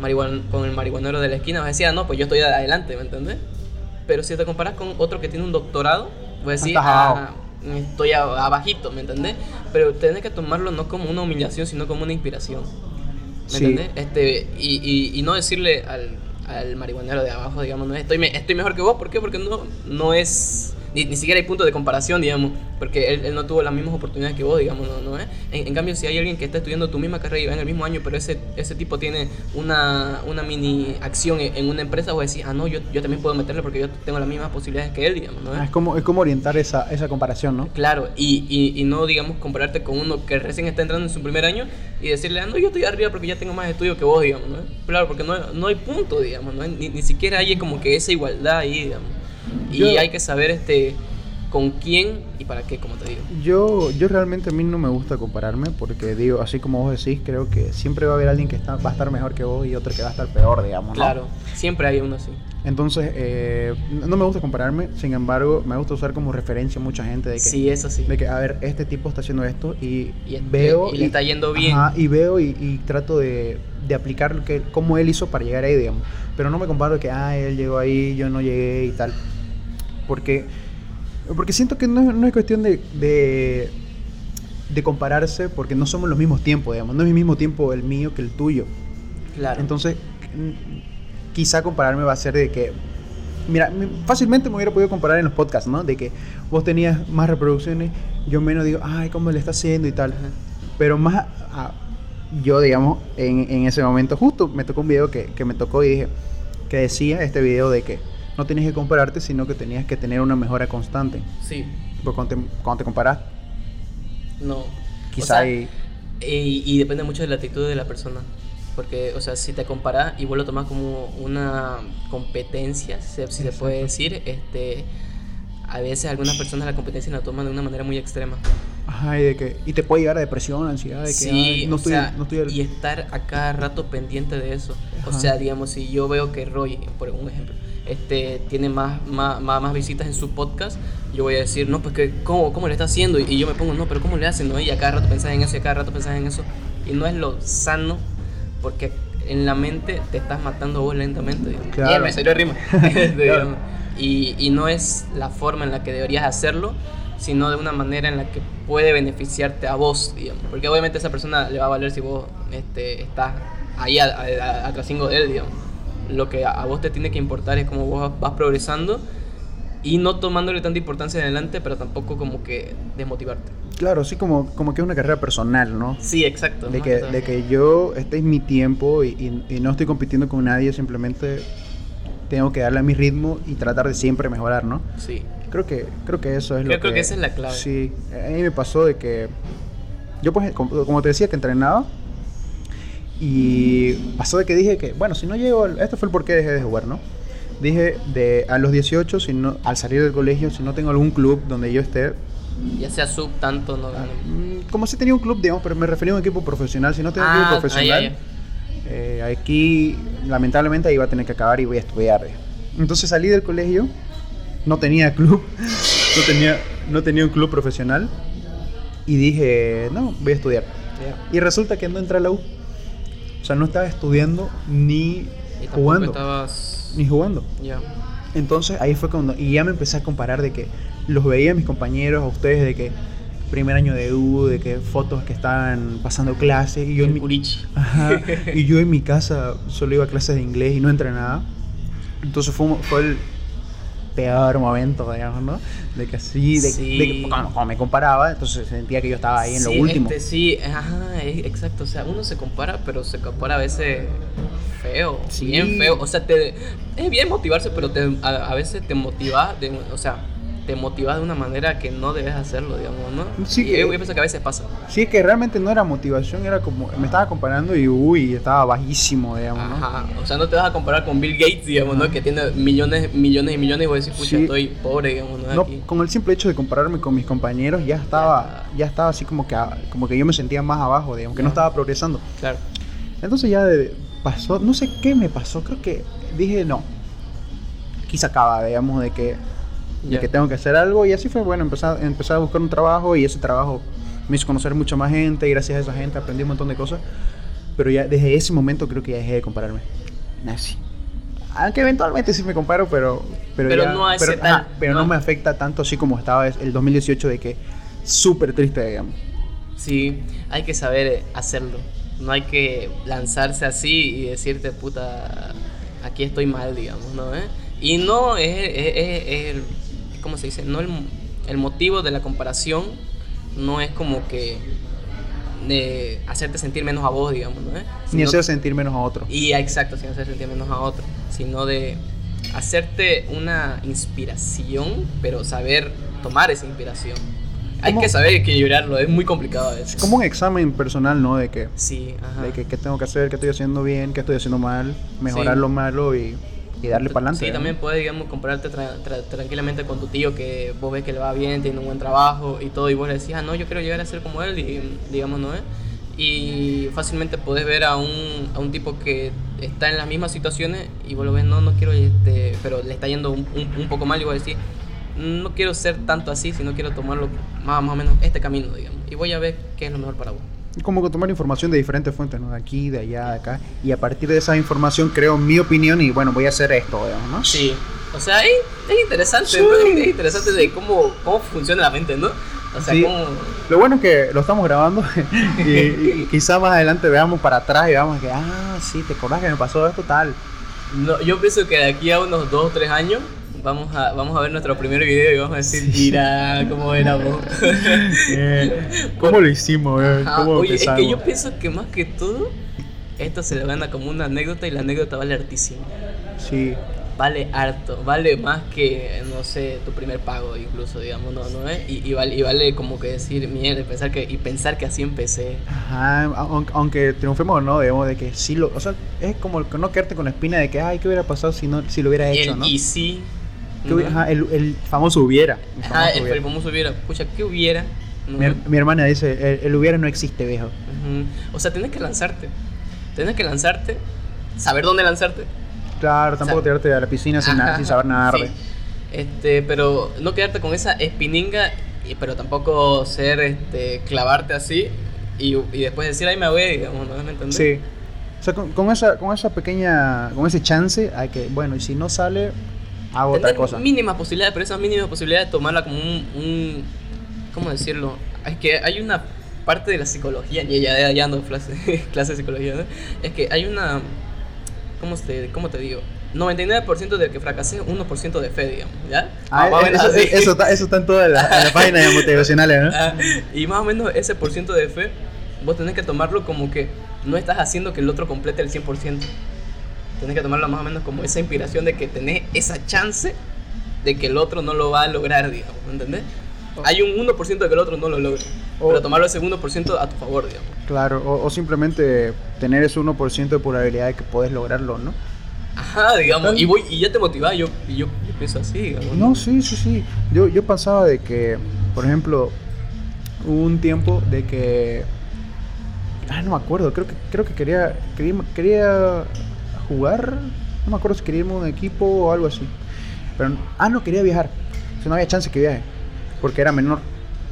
marihuan, con el marihuanero de la esquina, vas a decir, ah, no, pues yo estoy adelante, ¿me entendés? Pero si te comparas con otro que tiene un doctorado, vas a decir, ah, estoy abajito, ¿me entendés? Pero tenés que tomarlo no como una humillación, sino como una inspiración. ¿Me Sí. entendés? Este, y, y, y no decirle al, al marihuanero de abajo, digamos, no estoy, me- estoy mejor que vos, ¿por qué? Porque no, no es, ni, ni siquiera hay punto de comparación, digamos, porque él, él no tuvo las mismas oportunidades que vos, digamos, ¿no? ¿no es? En, en cambio, si hay alguien que está estudiando tu misma carrera y va en el mismo año, pero ese, ese tipo tiene una, una mini acción en, en una empresa, vos decís, ah, no, yo, yo también puedo meterle porque yo tengo las mismas posibilidades que él, digamos, ¿no? Ah, es, como, es como orientar esa, esa comparación, ¿no? Claro, y, y, y no, digamos, compararte con uno que recién está entrando en su primer año y decirle, ah, no, yo estoy arriba porque ya tengo más estudios que vos, digamos, ¿no? Claro, porque no, no hay punto, digamos, ¿no? Ni, ni siquiera hay como que esa igualdad ahí, digamos. Y Yo- hay que saber, este, con quién y para qué, como te digo. Yo, yo realmente a mí no me gusta compararme porque digo, así como vos decís, creo que siempre va a haber alguien que está, va a estar mejor que vos y otro que va a estar peor, digamos. ¿no? Claro, siempre hay uno así. Entonces, eh, no me gusta compararme, sin embargo, me gusta usar como referencia a mucha gente de que, Sí, eso sí. de que a ver, este tipo está haciendo esto y, Y- veo... y le está yendo bien. Ajá, y veo y, y trato de, de aplicar lo que, cómo él hizo para llegar ahí, digamos. Pero no me comparo de que, ah, él llegó ahí, yo no llegué y tal. Porque, porque siento que no, es- no es cuestión de, de, de compararse porque no somos los mismos tiempos, digamos. No es el mismo tiempo el mío que el tuyo. Claro. Entonces, quizá compararme va a ser de que. Mira, me- fácilmente me hubiera podido comparar en los podcasts, ¿no? De que vos tenías más reproducciones, yo menos digo, ay, ¿cómo le está haciendo y tal. Ajá. Pero más. a- yo, digamos, en, en ese momento, justo me tocó un video que, que me tocó y dije, que decía este video de que no tenías que compararte, sino que tenías que tener una mejora constante. Sí, Porque cuando te, cuando te comparas, no. O quizá sea. Y, y depende mucho de la actitud de la persona. Porque, o sea, si te comparas y vos lo tomas como una competencia, si, se- puede decir, este, a veces algunas personas la competencia la toman de una manera muy extrema. Ajá, y, de que, y te puede llegar a depresión, ansiedad, de que Sí, ay, no o estoy, sea, no estoy al- y estar a cada rato pendiente de eso. O sea, digamos, si yo veo que Roy, por un ejemplo, este, tiene más, más, más, visitas en su podcast, yo voy a decir, no, pues que, ¿cómo, cómo le está haciendo? Y, y yo me pongo, no, pero ¿cómo le hacen? ¿no? Y a cada rato pensás en eso, y a cada rato pensás en eso. Y no es lo sano, porque en la mente te estás matando vos lentamente. Claro. Me salió rima. Este, Claro. y, y no es la forma en la que deberías hacerlo, sino de una manera en la que puede beneficiarte a vos, digamos. Porque obviamente esa persona le va a valer si vos este, estás ahí a, a, a- atrasingo de él, digamos. Lo que a, vos te tiene que importar es cómo vos vas progresando y no tomándole tanta importancia en adelante, pero tampoco como que desmotivarte. Claro, sí, como, como que es una carrera personal, ¿no? Sí, exacto. De que, de que yo, este es mi tiempo y, y- y no estoy compitiendo con nadie, simplemente tengo que darle a mi ritmo y tratar de siempre mejorar, ¿no? Sí. Creo que, creo que eso es Creo- lo creo que esa es la clave. Sí, a mí me pasó de que yo pues, como, como te decía, que entrenaba y pasó de que dije que, bueno, si no llego, esto fue el por qué dejé de jugar, ¿no? Dije de a los 18, si no, al salir del colegio, si no tengo algún club donde yo esté, Ya sea sub, tanto, no. no. mm, como si tenía un club, digamos, pero me refería a un equipo profesional, si no tengo un Ah, equipo ah, profesional, eh, aquí lamentablemente iba a tener que acabar y voy a estudiar. Entonces salí del colegio, no tenía club, no tenía, no tenía un club profesional y dije, no, voy a estudiar. Ya. Y resulta que no entré a la U. O sea, no estaba estudiando ni Y jugando. estabas. Ni jugando. Ya. Entonces ahí fue cuando, y ya me empecé a comparar de que los veía a mis compañeros, a ustedes, de que primer año de U, de que fotos que estaban pasando clases y yo en mi. Ajá, y yo en mi casa solo iba a clases de inglés y no entrenaba. Entonces fue, fue el peor momento, digamos, ¿no? De que así, de, Sí. de que cuando, cuando me comparaba, entonces sentía que yo estaba ahí en lo último. este, sí, ajá, es- exacto. O sea, uno se compara, pero se compara a veces feo. Sí. Bien feo. O sea, te, es bien motivarse, pero te, a, a veces te motiva, de, o sea, te motiva de una manera que no debes hacerlo, digamos, ¿no? Sí, Y yo, yo pienso que a veces pasa. Sí, es que realmente no era motivación, era como, me estaba comparando y uy, estaba bajísimo, digamos, ¿no? Ajá. O sea, no te vas a comparar con Bill Gates, digamos, ¿no? Que tiene millones, millones y millones y vos decís, pucha, Sí. estoy pobre, digamos, ¿no? No, Aquí. con el simple hecho de compararme con mis compañeros ya estaba, ya estaba así como que, como que yo me sentía más abajo, digamos, que no estaba progresando. Claro. Entonces ya de- pasó, no sé qué me pasó, creo que dije no. Se acaba, digamos, de que, de Ya. que tengo que hacer algo y así fue, bueno, empecé, empecé a buscar un trabajo y ese trabajo me hizo conocer mucha más gente y gracias a esa gente aprendí un montón de cosas. Pero ya desde ese momento creo que ya dejé de compararme. Así. Aunque eventualmente sí me comparo, pero... Pero, Pero ya- no pero, tal- ajá, pero no. no. me afecta tanto así como estaba el 2018 de que súper triste, digamos. Sí, hay que saber hacerlo. No hay que lanzarse así y decirte, puta, aquí estoy mal, digamos, ¿no? ¿Eh? Y no es, es- es- es ¿cómo se dice? No el, el motivo de la comparación no es como que de hacerte sentir menos a vos, digamos, ¿no? ¿Eh? Ni hacer sentir menos a otro. y exacto, sin hacer sentir menos a otro, sino de hacerte una inspiración, pero saber tomar esa inspiración. Hay que saber equilibrarlo, es muy complicado a veces. Como un examen personal, ¿no? De que... Sí, ajá. de que qué tengo que hacer, qué estoy haciendo bien, qué estoy haciendo mal, mejorar Sí. lo malo y, y darle para adelante. Sí, también puedes, digamos, compararte tra- tra- tranquilamente con tu tío que vos ves que le va bien, tiene un buen trabajo y todo, y vos le decís, ah, no, yo quiero llegar a ser como él, y, digamos, ¿no es? Y fácilmente podés ver a un, a un tipo que está en las mismas situaciones y vos lo ves, no, no quiero, este, pero le está yendo un, un- un poco mal y vos decís, no quiero ser tanto así, sino quiero tomarlo más, más o menos este camino, digamos. Y voy a ver qué es lo mejor para vos. Como tomar información de diferentes fuentes, ¿no? De aquí, de allá, de acá. Y a partir de esa información creo mi opinión y bueno, voy a hacer esto, digamos, ¿no? Sí, o sea, es, es interesante, Sí. Es interesante de cómo, cómo funciona la mente, ¿no? O sea, Sí. cómo... Lo bueno es que lo estamos grabando y, y quizá más adelante veamos para atrás y veamos que, ah, sí, te acordás que me pasó esto tal. No, yo pienso que de aquí a unos 2 o 3 años vamos a, vamos a ver nuestro primer video y vamos a decir, mira cómo éramos. Eh, ¿Cómo lo hicimos? eh? ¿Cómo Oye, es que empezamos? yo pienso que más que todo, esto se le gana como una anécdota y la anécdota vale hartísimo. Sí, Vale harto, vale más que, no sé, tu primer pago incluso, digamos, ¿no? ¿no es? Y, y vale, y vale como que decir, mierda, pensar que, y pensar que así empecé. Ajá, aunque, triunfemos o no, digamos de que sí lo, o sea, es como no quedarte con la espina de que, ay, ¿qué hubiera pasado si no, si lo hubiera hecho, el no? y sí. ¿Qué hubiera- ¿no? ajá, el, el famoso hubiera. el famoso el, hubiera. el famoso hubiera. Pucha, ¿qué hubiera? Mi, her- mi hermana dice, el, el hubiera no existe, viejo. O sea, tienes que lanzarte. Tienes que lanzarte, saber dónde lanzarte. Claro, tampoco O sea, tirarte a la piscina sin, Ajá, sin saber nadar. sí. Este, pero no quedarte con esa espininga, pero tampoco ser, este, clavarte así y, y después decir, ay, me voy, digamos, ¿no me entendés? Sí. O sea, con, con esa, con esa pequeña, con ese chance, hay que, bueno, y si no sale, hago otra Tener cosa. mínimas posibilidades, pero esas mínimas posibilidades de tomarla como un, un ¿cómo decirlo? Es que hay una parte de la psicología, y ya, ya, ando clase, clase de psicología, ¿no? Es que hay una, ¿cómo te, cómo te digo? 99% de que fracasé, 1% de fe, digamos, ¿ya? Ah, menos eso, así. eso está, eso está en toda la, en la página de motivacionales, ¿no? Ah, y más o menos ese por ciento de fe, vos tenés que tomarlo como que no estás haciendo que el otro complete el 100%. Tenés que tomarlo más o menos como esa inspiración de que tenés esa chance de que el otro no lo va a lograr, digamos, ¿me ¿entendés? Hay un 1% de que el otro no lo logre, pero tomarlo ese 1% a tu favor, digamos. Claro, o, o simplemente tener ese 1% de probabilidad de que puedes lograrlo, ¿no? Ajá, digamos, y, voy, y ya te motivás, yo, y yo, yo pienso así, digamos. No, sí, sí, sí. Yo, yo pensaba de que, por ejemplo, hubo un tiempo de que... Ah, no me acuerdo, creo que, creo que quería, quería, quería jugar, no me acuerdo si quería irme a un equipo o algo así. Pero, ah, no, quería viajar. O sea, no había chance que viaje, porque era menor.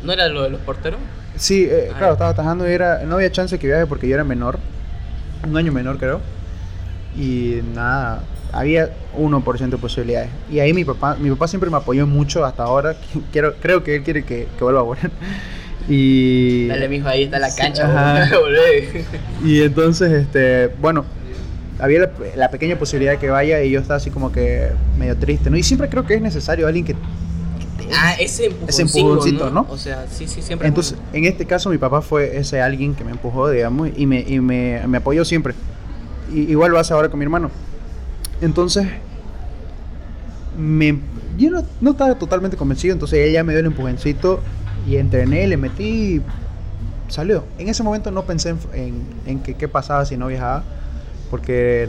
¿No era lo de los porteros? Sí, eh, Ah, claro, estaba atajando y era, no había chance que viaje porque yo era menor, un año menor creo, y nada, había 1% de posibilidades. Y ahí mi papá, mi papá siempre me apoyó mucho hasta ahora, quiero, creo que él quiere que, que vuelva a jugar. Y, Dale, mijo, ahí está la Sí, cancha, volvé. y entonces, este, bueno, había la, la pequeña posibilidad de que vaya y yo estaba así como que medio triste, ¿no? Y siempre creo que es necesario alguien que... Ah, ese empujoncito, Ese empujoncito, ¿no? O sea, sí, sí, siempre. es Entonces, en este caso mi papá fue ese alguien que me empujó, digamos, y me, y me, me apoyó siempre. Y, igual lo hace ahora con mi hermano. Entonces, me, yo no, no estaba totalmente convencido, entonces ella me dio el empujoncito y entrené, le metí y salió. En ese momento no pensé en, en, en que qué pasaba si no viajaba, porque,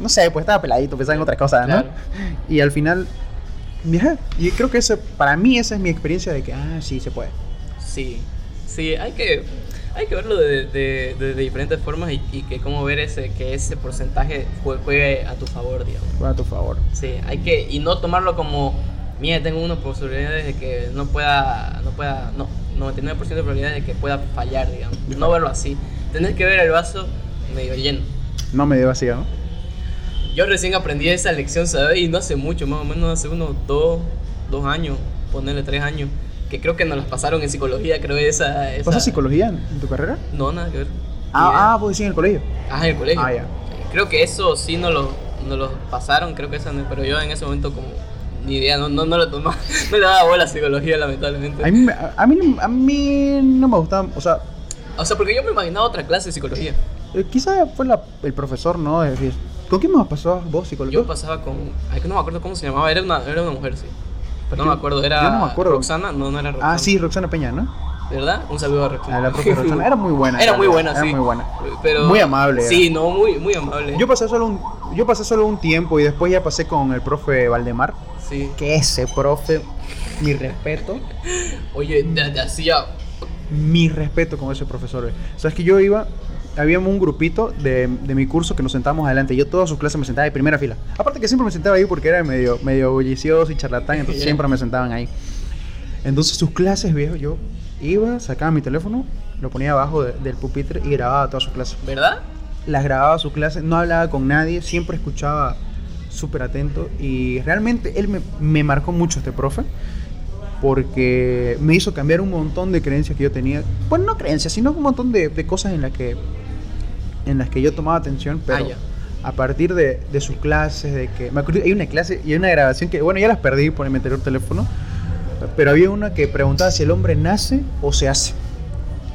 no sé, pues estaba peladito, pensaba en otras cosas, ¿no? Claro. Y al final viajé. Y creo que ese, para mí esa es mi experiencia de que, ah, sí, se puede. Sí, sí, hay que, hay que verlo de, de, de- de diferentes formas y, y que cómo ver ese, que ese porcentaje jue- juegue a tu favor, digamos. Fue a tu favor. Sí, hay que, y no tomarlo como, mira, tengo una posibilidades de que no pueda, no pueda, no, 99% de probabilidades de que pueda fallar, digamos. No verlo así. Tenés que ver el vaso medio lleno. No me dio vacío, ¿no? Yo recién aprendí esa lección, ¿sabes? Y no hace mucho, más o menos hace unos dos, dos años, ponerle tres años, que creo que nos las pasaron en psicología, creo esa... esa... ¿Pasas psicología en, en tu carrera? No, nada que ver. Ah, ah, vos decís en el colegio. Ah, en el colegio. Ah, ya. Creo que eso sí nos lo, nos lo pasaron, creo que esa no, pero yo en ese momento como ni idea, no, no, no lo tomaba, no le daba bola a psicología lamentablemente. A mí, a, a mí, a mí no me gustaba, o sea, O sea, porque yo me imaginaba otra clase de psicología. Eh, quizá fue la- el profesor, ¿no? Es decir, ¿Con quién más pasó vos, psicólogo? Yo pasaba con, ay, que no me acuerdo cómo se llamaba, era una, era una mujer, sí. Pero no me acuerdo, era yo no me acuerdo. Roxana, no, no era Roxana. ah, sí, Roxana Peña, ¿no? ¿Verdad? Un saludo a Roxana. La Roxana. Era muy buena. Era muy buena, era sí. muy buena. Pero, Muy amable Sí, no, muy, muy amable. Yo pasé solo un, yo pasé solo un tiempo y después ya pasé con el profe Valdemar. Sí. Que ese profe, mi respeto, Oye, de hacía. mi respeto con ese profesor. eh. Sabes que yo iba, habíamos un grupito de, de mi curso que nos sentábamos adelante. Yo todas sus clases me sentaba de primera fila. Aparte que siempre me sentaba ahí porque era medio, medio bullicioso y charlatán, entonces siempre me sentaban ahí. Entonces sus clases, viejo, yo iba, sacaba mi teléfono, lo ponía abajo de- del pupitre y grababa todas sus clases. ¿Verdad? Las grababa sus clases, no hablaba con nadie, siempre escuchaba súper atento y realmente él me, me marcó mucho este profe porque me hizo cambiar un montón de creencias que yo tenía. Bueno, no creencias, sino un montón de, de cosas en las que en las que yo tomaba atención, pero Ah, a partir de, de sus clases, de que me acuerdo, hay una clase y hay una grabación que bueno ya las perdí por mi anterior teléfono, pero había una que preguntaba si el hombre nace o se hace.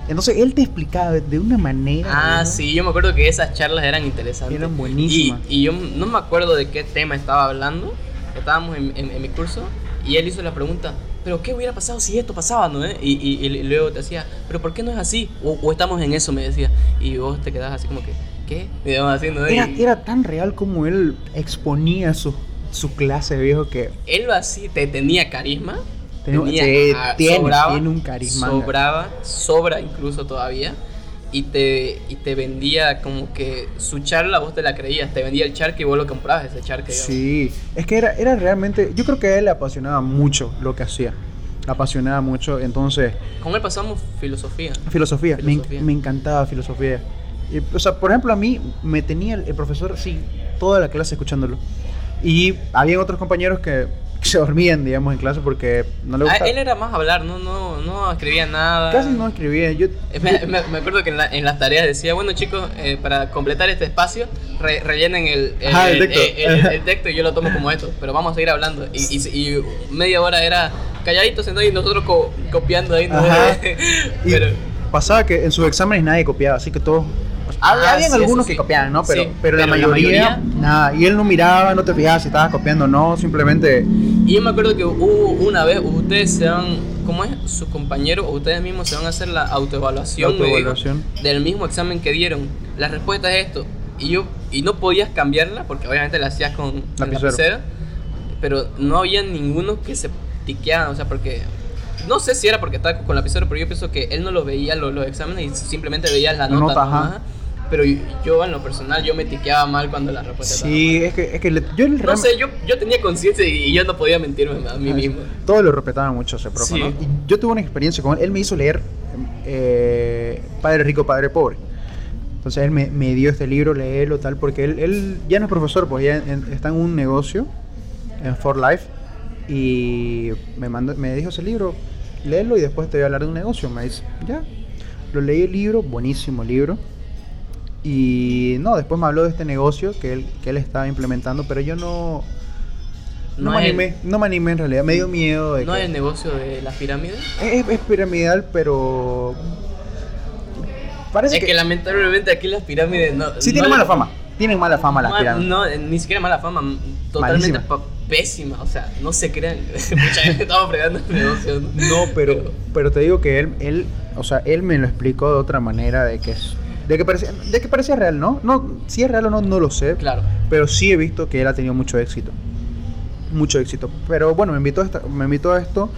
Entonces él te explicaba de una manera. Ah, ¿no? sí, yo me acuerdo que esas charlas eran interesantes. Eran buenísimas. Y, y yo no me acuerdo de qué tema estaba hablando. Estábamos en, en- en mi curso y él hizo la pregunta, ¿pero qué hubiera pasado si esto pasaba, no? eh?" Y, y- y luego te decía, ¿pero por qué no es así? O, o estamos en eso, me decía. Y vos te quedabas así como que, ¿qué? Era, era tan real como él exponía su, su clase, viejo, que Él así te tenía carisma. Tenía- tenía, tiene- sobraba, tiene un carisma. Sobraba, sobra incluso todavía. Y te, y te vendía como que su charla vos te la creías. Te vendía el charque y vos lo comprabas ese charque. Sí, es que era, era realmente, yo creo que a él le apasionaba mucho lo que hacía. Le apasionaba mucho, entonces, Con él pasamos filosofía. filosofía, me. Me, encantaba filosofía. Y, o sea, por ejemplo, a mí me tenía el, el profesor, sí, toda la clase escuchándolo. Y había otros compañeros que se dormían, digamos, en clase porque no le Ah, gustaba. él era más hablar, no, no, no escribía nada. Casi no escribía. Yo, Me, me- me acuerdo que en, la- en las tareas decía, bueno chicos, eh, para completar este espacio, re- rellenen el, el, texto. el- y yo lo tomo como esto, pero vamos a seguir hablando. Y, y- y media hora era calladito, sentado y nosotros co- copiando ahí. ¿no? Y pero, pasaba que en sus exámenes nadie copiaba, así que todos. Ah, había habían sí, algunos eso que sí. copiaban, ¿no? Pero, Sí, pero, la, pero la mayoría, mayoría- nada. Y él no miraba, no te fijabas si estabas copiando o no, simplemente. y yo me acuerdo que hubo una vez, ustedes se van, ¿cómo es? Sus compañeros o ustedes mismos se van a hacer la autoevaluación, Autoevaluación. del mismo examen que dieron. La respuesta es esto. Y yo y no podías cambiarla porque obviamente la hacías con Lapicero. lapicera, pero no había ninguno que se tiqueaban, o sea, porque no sé si era porque estaba con lapicero, pero yo pienso que él no lo veía los, los exámenes y simplemente veía la La nota. nota, nomás. Pero yo, yo, en lo personal yo me tiqueaba mal cuando la respuesta estaba Sí, es que, es que le- yo mal. No sé, yo, yo tenía conciencia y, yo no podía mentirme a mí mismo. Todos lo respetaban mucho ese profe, Sí. ¿no? Y yo tuve una experiencia con él. Él me hizo leer eh, Padre Rico, Padre Pobre. Entonces él me, me dio este libro, leerlo, tal, porque él, él ya no es profesor, pues ya en- está en un negocio, en For Life, y me, mandó, me dijo ese libro, léelo y después te voy a hablar de un negocio. Me dice, ya. Lo leí el libro, buenísimo libro. Y no, después me habló de este negocio que él, que él estaba implementando, pero yo no, no, No me el- animé, no me animé en realidad, me dio miedo de ¿No que- es el negocio de las pirámides? es, es piramidal, pero parece Es que, que lamentablemente aquí las pirámides no. sí no tienen mala fama, tienen mala fama las pirámides. No, eh, ni siquiera mala fama, totalmente pésima. O sea, no se crean. Mucha gente estaba fregando el negocio. No, pero, pero te digo que él, él, o sea, él me lo explicó de otra manera de que es, de que parecía, de que parecía real, ¿no? No, si es real o no, no lo sé. Claro. Pero sí he visto que él ha tenido mucho éxito. Mucho éxito. Pero bueno, me invitó a, esta- me invitó a esto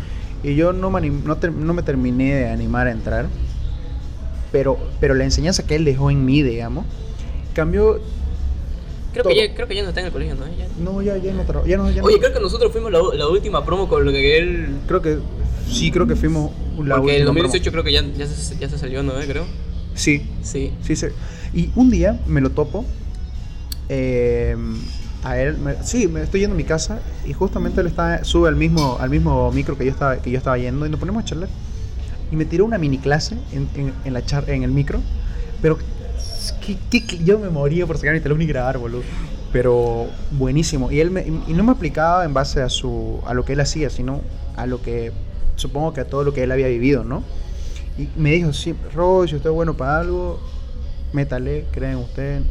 y yo no me, anim- no, ter- no me terminé de animar a entrar. Pero, pero la enseñanza que él dejó en mí, digamos, cambió. Creo Todo. que, ya, creo que ya no está en el colegio, ¿no? Ya- No, ya, ya no tra- ya no, ya no- Oye, creo que nosotros fuimos la, la última promo con lo que él. creo que sí, creo que fuimos la porque el última 2018 creo que ya, ya, se, ya se salió, ¿no? Creo. Sí, Sí. sí, sí. Y un día me lo topo. eh, a él, me- sí, me estoy yendo a mi casa y justamente él está, sube al mismo, al mismo micro que yo estaba, que yo estaba yendo y nos ponemos a charlar. Y me tiró una mini clase en, en, en la char, en el micro, pero ¿qué- qué- yo me moría por sacar mi teléfono y grabar, boludo. Pero buenísimo. Y él me, y no me aplicaba en base a su a lo que él hacía, sino a lo que supongo que a todo lo que él había vivido, ¿no? Y me dijo, sí, Roy, si usted es bueno para algo, métale, creen en usted,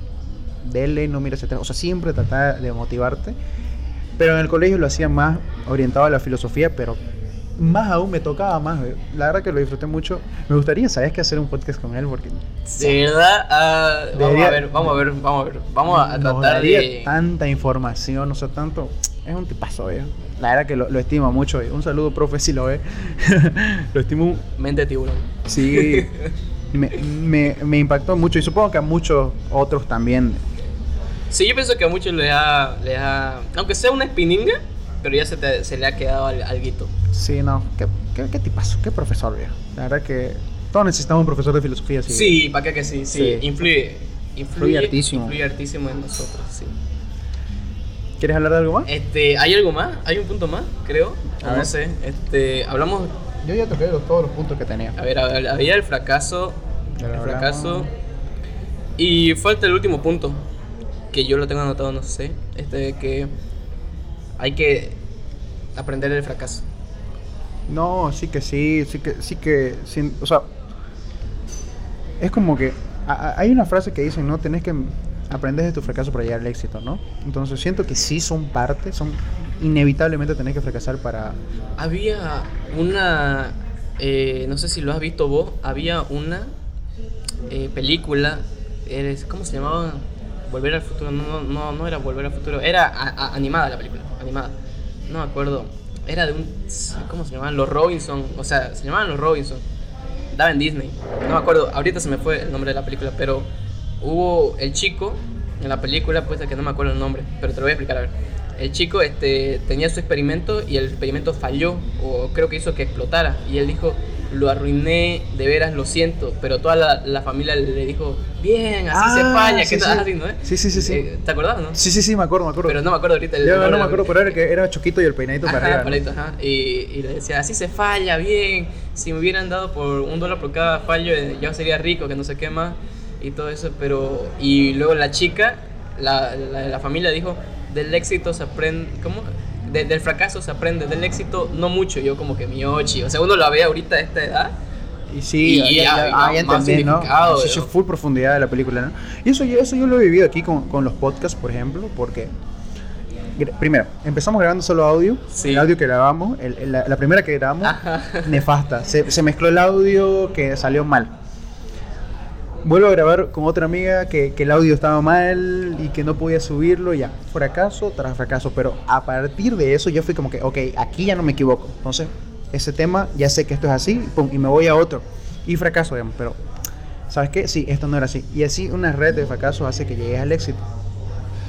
dele, no mire hacia atrás. O sea, siempre trataba de motivarte. Pero en el colegio lo hacía más orientado a la filosofía, pero más aún me tocaba más. güey. La verdad que lo disfruté mucho. Me gustaría, ¿sabes qué? Hacer un podcast con él porque De verdad, ah, vamos a ver, vamos a ver, vamos a ver. Vamos a nos tratar daría de. tanta información, o sea, tanto... Es un tipazo, ¿eh? La verdad que lo, lo estimo mucho. eh. Un saludo, profe, si lo ve. lo estimo Mente tiburón. Sí, me, me, me impactó mucho y supongo que a muchos otros también. Sí, yo pienso que a muchos les ha, les ha. Aunque sea una espininga, pero ya se, te- se le ha quedado al, alguito. Sí, no, qué, qué, qué tipazo, qué profesor, viejo. La verdad que todos necesitamos un profesor de filosofía así. Sí, para qué que sí, sí, Sí. Influye. Influye hartísimo. Influye hartísimo en nosotros, sí. ¿Quieres hablar de algo más? Este, ¿hay algo más? ¿Hay un punto más? Creo. A no ver. sé. Este, hablamos. Yo ya toqué los- todos los puntos que tenía. A ver, a ver, había el fracaso. Lo El hablamos. fracaso. Y falta el último punto. Que yo lo tengo anotado, no sé. Este de que hay que aprender el fracaso. No, sí que sí, sí que, sí que, sin- o sea, es como que a- a- hay una frase que dicen, ¿no? Tenés que aprender de tu fracaso para llegar al éxito, ¿no? Entonces siento que sí son parte, son inevitablemente tenés que fracasar para... Había una. eh, no sé si lo has visto vos. Había una eh, película. Eres, ¿Cómo se llamaba? Volver al futuro. No, no, no, no era Volver al futuro. Era animada la película. Animada. No me acuerdo. Era de un. ¿Cómo se llamaban? Los Robinson. O sea, se llamaban los Robinson. Daba en Disney. No me acuerdo. Ahorita se me fue el nombre de la película. Pero hubo el chico en la película, pues que no me acuerdo el nombre. Pero te lo voy a explicar a ver. El chico este, tenía su experimento y el experimento falló. O creo que hizo que explotara. Y él dijo: lo arruiné, de veras lo siento, pero toda la, la familia le dijo, bien, así Ah, se falla, ¿qué sí, estás sí. haciendo, eh? Sí, sí, sí, sí. Eh, ¿Te acordás, no? Sí, sí, sí, me acuerdo, me acuerdo. Pero no me acuerdo ahorita el Yo no me acuerdo, pero era que era choquito y el peinadito para Ajá, arriba. ¿no? palito, ajá. Y, y le decía, así se falla, bien. Si me hubieran dado por un dólar por cada fallo, eh, yo sería rico, que no sé qué más. Y todo eso, pero... Y luego la chica, la, la, la familia dijo, del éxito se aprende... ¿Cómo? De- del fracaso se aprende, del éxito no mucho. Yo como que mi ochi. O sea, uno la ve ahorita a esta edad. Y sí, Y ya, ya, ya, entendí, ¿no? sí, ¿no? full profundidad de la película, ¿no? Y eso, yo- eso yo lo he vivido aquí con, con los podcasts, por ejemplo, porque... Primero, empezamos grabando solo audio. Sí. El audio que grabamos, el- el- la, la primera que grabamos, Ajá. nefasta. Se, se mezcló el audio que salió mal. Vuelvo a grabar con otra amiga que, que el audio estaba mal y que no podía subirlo, ya. Fracaso tras fracaso. Pero a partir de eso yo fui como que, ok, aquí ya no me equivoco. Entonces, ese tema, ya sé que esto es así, pum, y me voy a otro. Y fracaso, digamos, pero, ¿sabes qué? Sí, esto no era así. Y así una red de fracasos hace que llegues al éxito.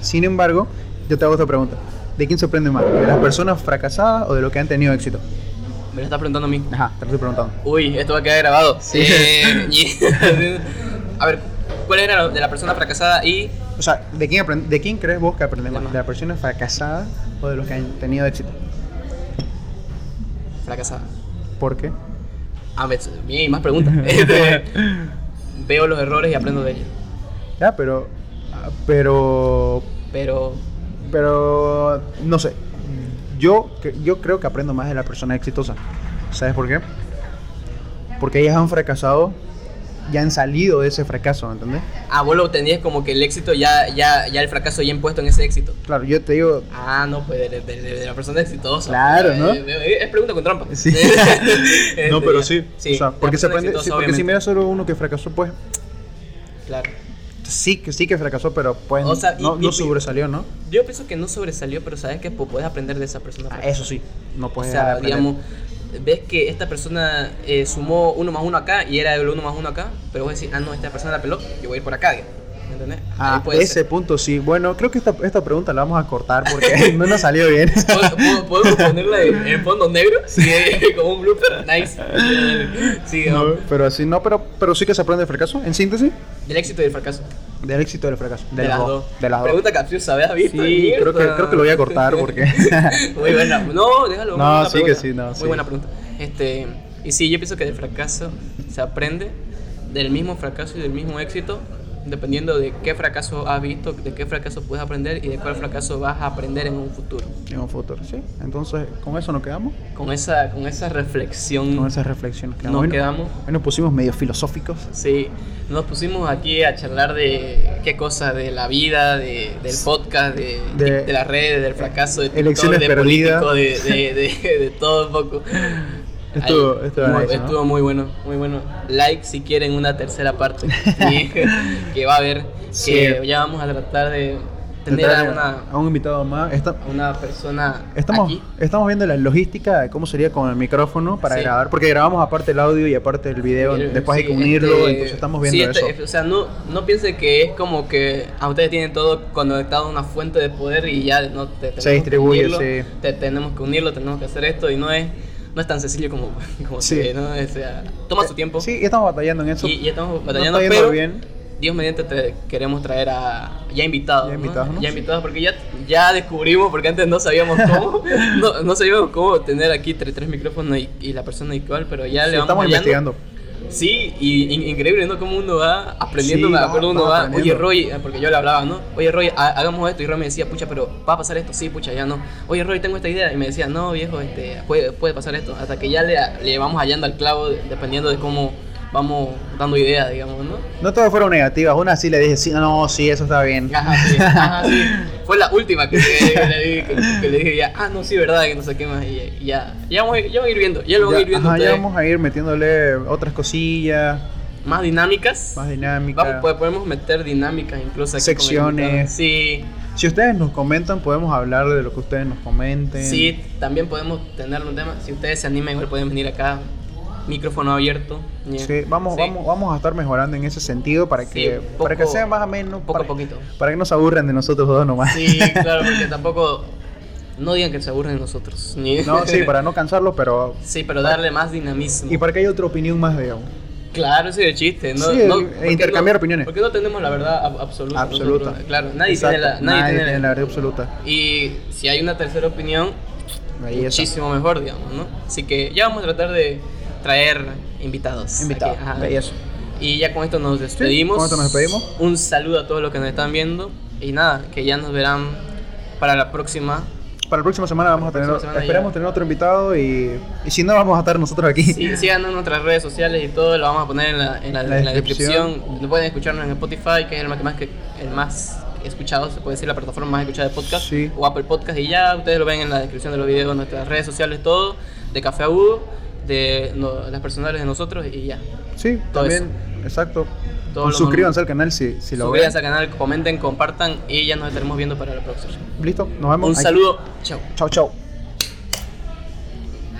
Sin embargo, yo te hago otra pregunta. ¿De quién se aprende más? ¿De las personas fracasadas o de los que han tenido éxito? Me lo está preguntando a mí. Ajá, te lo estoy preguntando. Uy, esto va a quedar grabado. Eh, y- a ver, ¿cuál era de la persona fracasada y O sea, ¿de quién, aprend- ¿de quién crees vos que aprende más? ¿De las personas fracasadas o de los que han tenido éxito? fracasada? ¿Por qué? Ah, me- bien, más preguntas. Este, veo los errores y aprendo de ellos. Ya, pero. Pero. Pero Pero. No sé. Yo, yo creo que aprendo más de la persona exitosa. ¿Sabes por qué? Porque ellas han fracasado. Ya han salido de ese fracaso, ¿me ¿entendés? ah, vos lo tenías como que el éxito ya, ya, ya el fracaso ya impuesto en ese éxito. Claro, yo te digo. Ah, no, pues de, de- de- de la persona exitosa. Claro, Eh, ¿no? eh, Es pregunta con trampa. Sí. Este, no, pero sí. Sí, o sea, porque se aprende. exitosa, sí, porque si miras solo uno que fracasó, pues. Claro. Sí que sí que fracasó, pero pues O sea, y- no, y- no y- sobresalió, ¿no? Yo pienso que no sobresalió, pero sabes que puedes aprender de esa persona. Ah, eso sí. No O puedes sea, aprender. digamos, ves que esta persona eh, sumó uno más uno acá y era el uno más uno acá, pero vos decís, ah, no, esta persona la peló, yo voy a ir por acá, digamos. ¿me entendés? Ah, puede ese ser. punto sí. Bueno, creo que esta, esta pregunta la vamos a cortar porque no nos salió bien. ¿Pod- pod- ¿Podemos ponerla en, en fondo negro? Sí, como un blooper. Nice. Sí, No, pero así no, pero, pero sí que se aprende del fracaso, en síntesis. Del éxito y del fracaso. Del éxito y del fracaso. De, las dos. De las dos. Pregunta capciosa, ¿habías visto? Sí, creo que, creo que lo voy a cortar porque. Muy buena. No, déjalo. No, sí que pregunta. sí, no, Muy sí. buena pregunta. Este, y sí, yo pienso que del fracaso se aprende, del mismo fracaso y del mismo éxito, dependiendo de qué fracaso has visto, de qué fracaso puedes aprender y de cuál fracaso vas a aprender en un futuro. en un futuro, sí. Entonces, con eso nos quedamos. Con esa, con esa reflexión Con esas reflexiones nos Hoy no- quedamos. Hoy nos pusimos medio filosóficos. Sí, nos pusimos aquí a charlar de qué cosa, de la vida, de, del podcast, de, De- de las redes, del fracaso, de TikTok, Elecciones de perdidas. político, de, de todo un poco. Estuvo- Ahí, estuvo muy, nice, ¿no? estuvo muy bueno, muy bueno. Like si quieren una tercera parte, sí, que va a haber, Sí. que ya vamos a tratar de tener a una, a un invitado más. Esta- una persona Estamos, aquí. estamos viendo la logística de cómo sería con el micrófono para Sí. grabar, porque grabamos aparte el audio y aparte el video, Eh, después hay que unirlo, este, entonces estamos viendo este, eso. O sea, no, no piense que es como que a ustedes tienen todo conectado a una fuente de poder y ya no te, que distribuye, unirlo, te- tenemos que unirlo, tenemos que hacer esto y no es, no es tan sencillo como, como Sí. ¿no? O sea, toma su tiempo Sí, estamos batallando en eso. y, y estamos No batallando, yendo pero bien. Dios mediante te queremos traer a ya invitados, Ya ¿no? invitados, ¿no? Ya invitados porque ya, ya descubrimos, porque antes no sabíamos cómo, no, no sabíamos cómo tener aquí tres, tres micrófonos y, y la persona igual, pero ya Sí, le vamos estamos hallando. investigando. Sí, y in- increíble, ¿no? Como uno va aprendiendo, Sí, me va- acuerdo uno va va, aprendiendo. oye Roy, eh, porque yo le hablaba, ¿no? Oye Roy, ha- hagamos esto, y Roy me decía, pucha, pero ¿va a pasar esto? Sí, pucha, ya no. Oye Roy, tengo esta idea, y me decía, no, viejo, este, puede, puede pasar esto, hasta que ya le, le vamos hallando al clavo, de- dependiendo de cómo vamos dando ideas, digamos, ¿no? No todas fueron negativas, una sí le dije, sí, no, sí, eso está bien. Ajá, sí, ajá, sí. Fue la última que, que- que le dije, que, le dije ya, ah, no, sí, verdad, que no sé qué más, y, y ya, ya vamos, a ir- ya vamos a ir viendo, ya lo vamos a ir viendo ajá, ya vamos a ir metiéndole otras cosillas, más dinámicas. más dinámicas. Pues, podemos meter dinámicas incluso aquí Secciones. Sí, Si ustedes nos comentan, podemos hablar de lo que ustedes nos comenten. sí, también podemos tener un tema. Si ustedes se animan, igual pueden venir acá. Micrófono abierto. yeah. Sí, vamos, Sí. vamos, vamos a estar mejorando en ese sentido para Sí, que, poco- para que sea más o menos, poco para, a poquito. para que no se aburran de nosotros dos nomás. Sí, claro, porque tampoco no digan que se aburren de nosotros. No, sí, para no cansarlo, pero... Sí, pero darle más dinamismo. Y para que haya otra opinión más, digamos. Claro, ese es el chiste. No, Sí, no- e intercambiar no- opiniones. Porque no tenemos la verdad ab- absoluta. Absoluta. nosotros. claro, nadie Exacto, tiene la, nadie tiene la- verdad absoluta. Y si hay una tercera opinión, Ahí está. muchísimo mejor, digamos, ¿no? Así que ya vamos a tratar de traer invitados. Invitado, aquí, bello. Y ya con esto nos despedimos. con esto nos despedimos. Un saludo a todos los que nos están viendo. Y nada, que ya nos verán para la próxima. Para la próxima semana vamos a tener, esperamos ya. tener otro invitado y, y si no vamos a estar nosotros aquí. Sí, síganos en nuestras redes sociales y todo, lo vamos a poner en la, en la- La en la descripción. descripción. Pueden escucharnos en Spotify, que es el más, más que, el más escuchado, se puede decir, la plataforma más escuchada de podcast. Sí. O Apple Podcast y ya, ustedes lo ven en la descripción de los videos, nuestras redes sociales, todo, de Café Agudo, de no- las personales de nosotros y ya. Sí, Todo también, exacto. Todo Suscríbanse al canal si, si lo ven. Suscríbanse al canal, comenten, compartan y ya nos estaremos viendo para la próxima. Listo, nos vemos. Un saludo, chao. Chao, chao.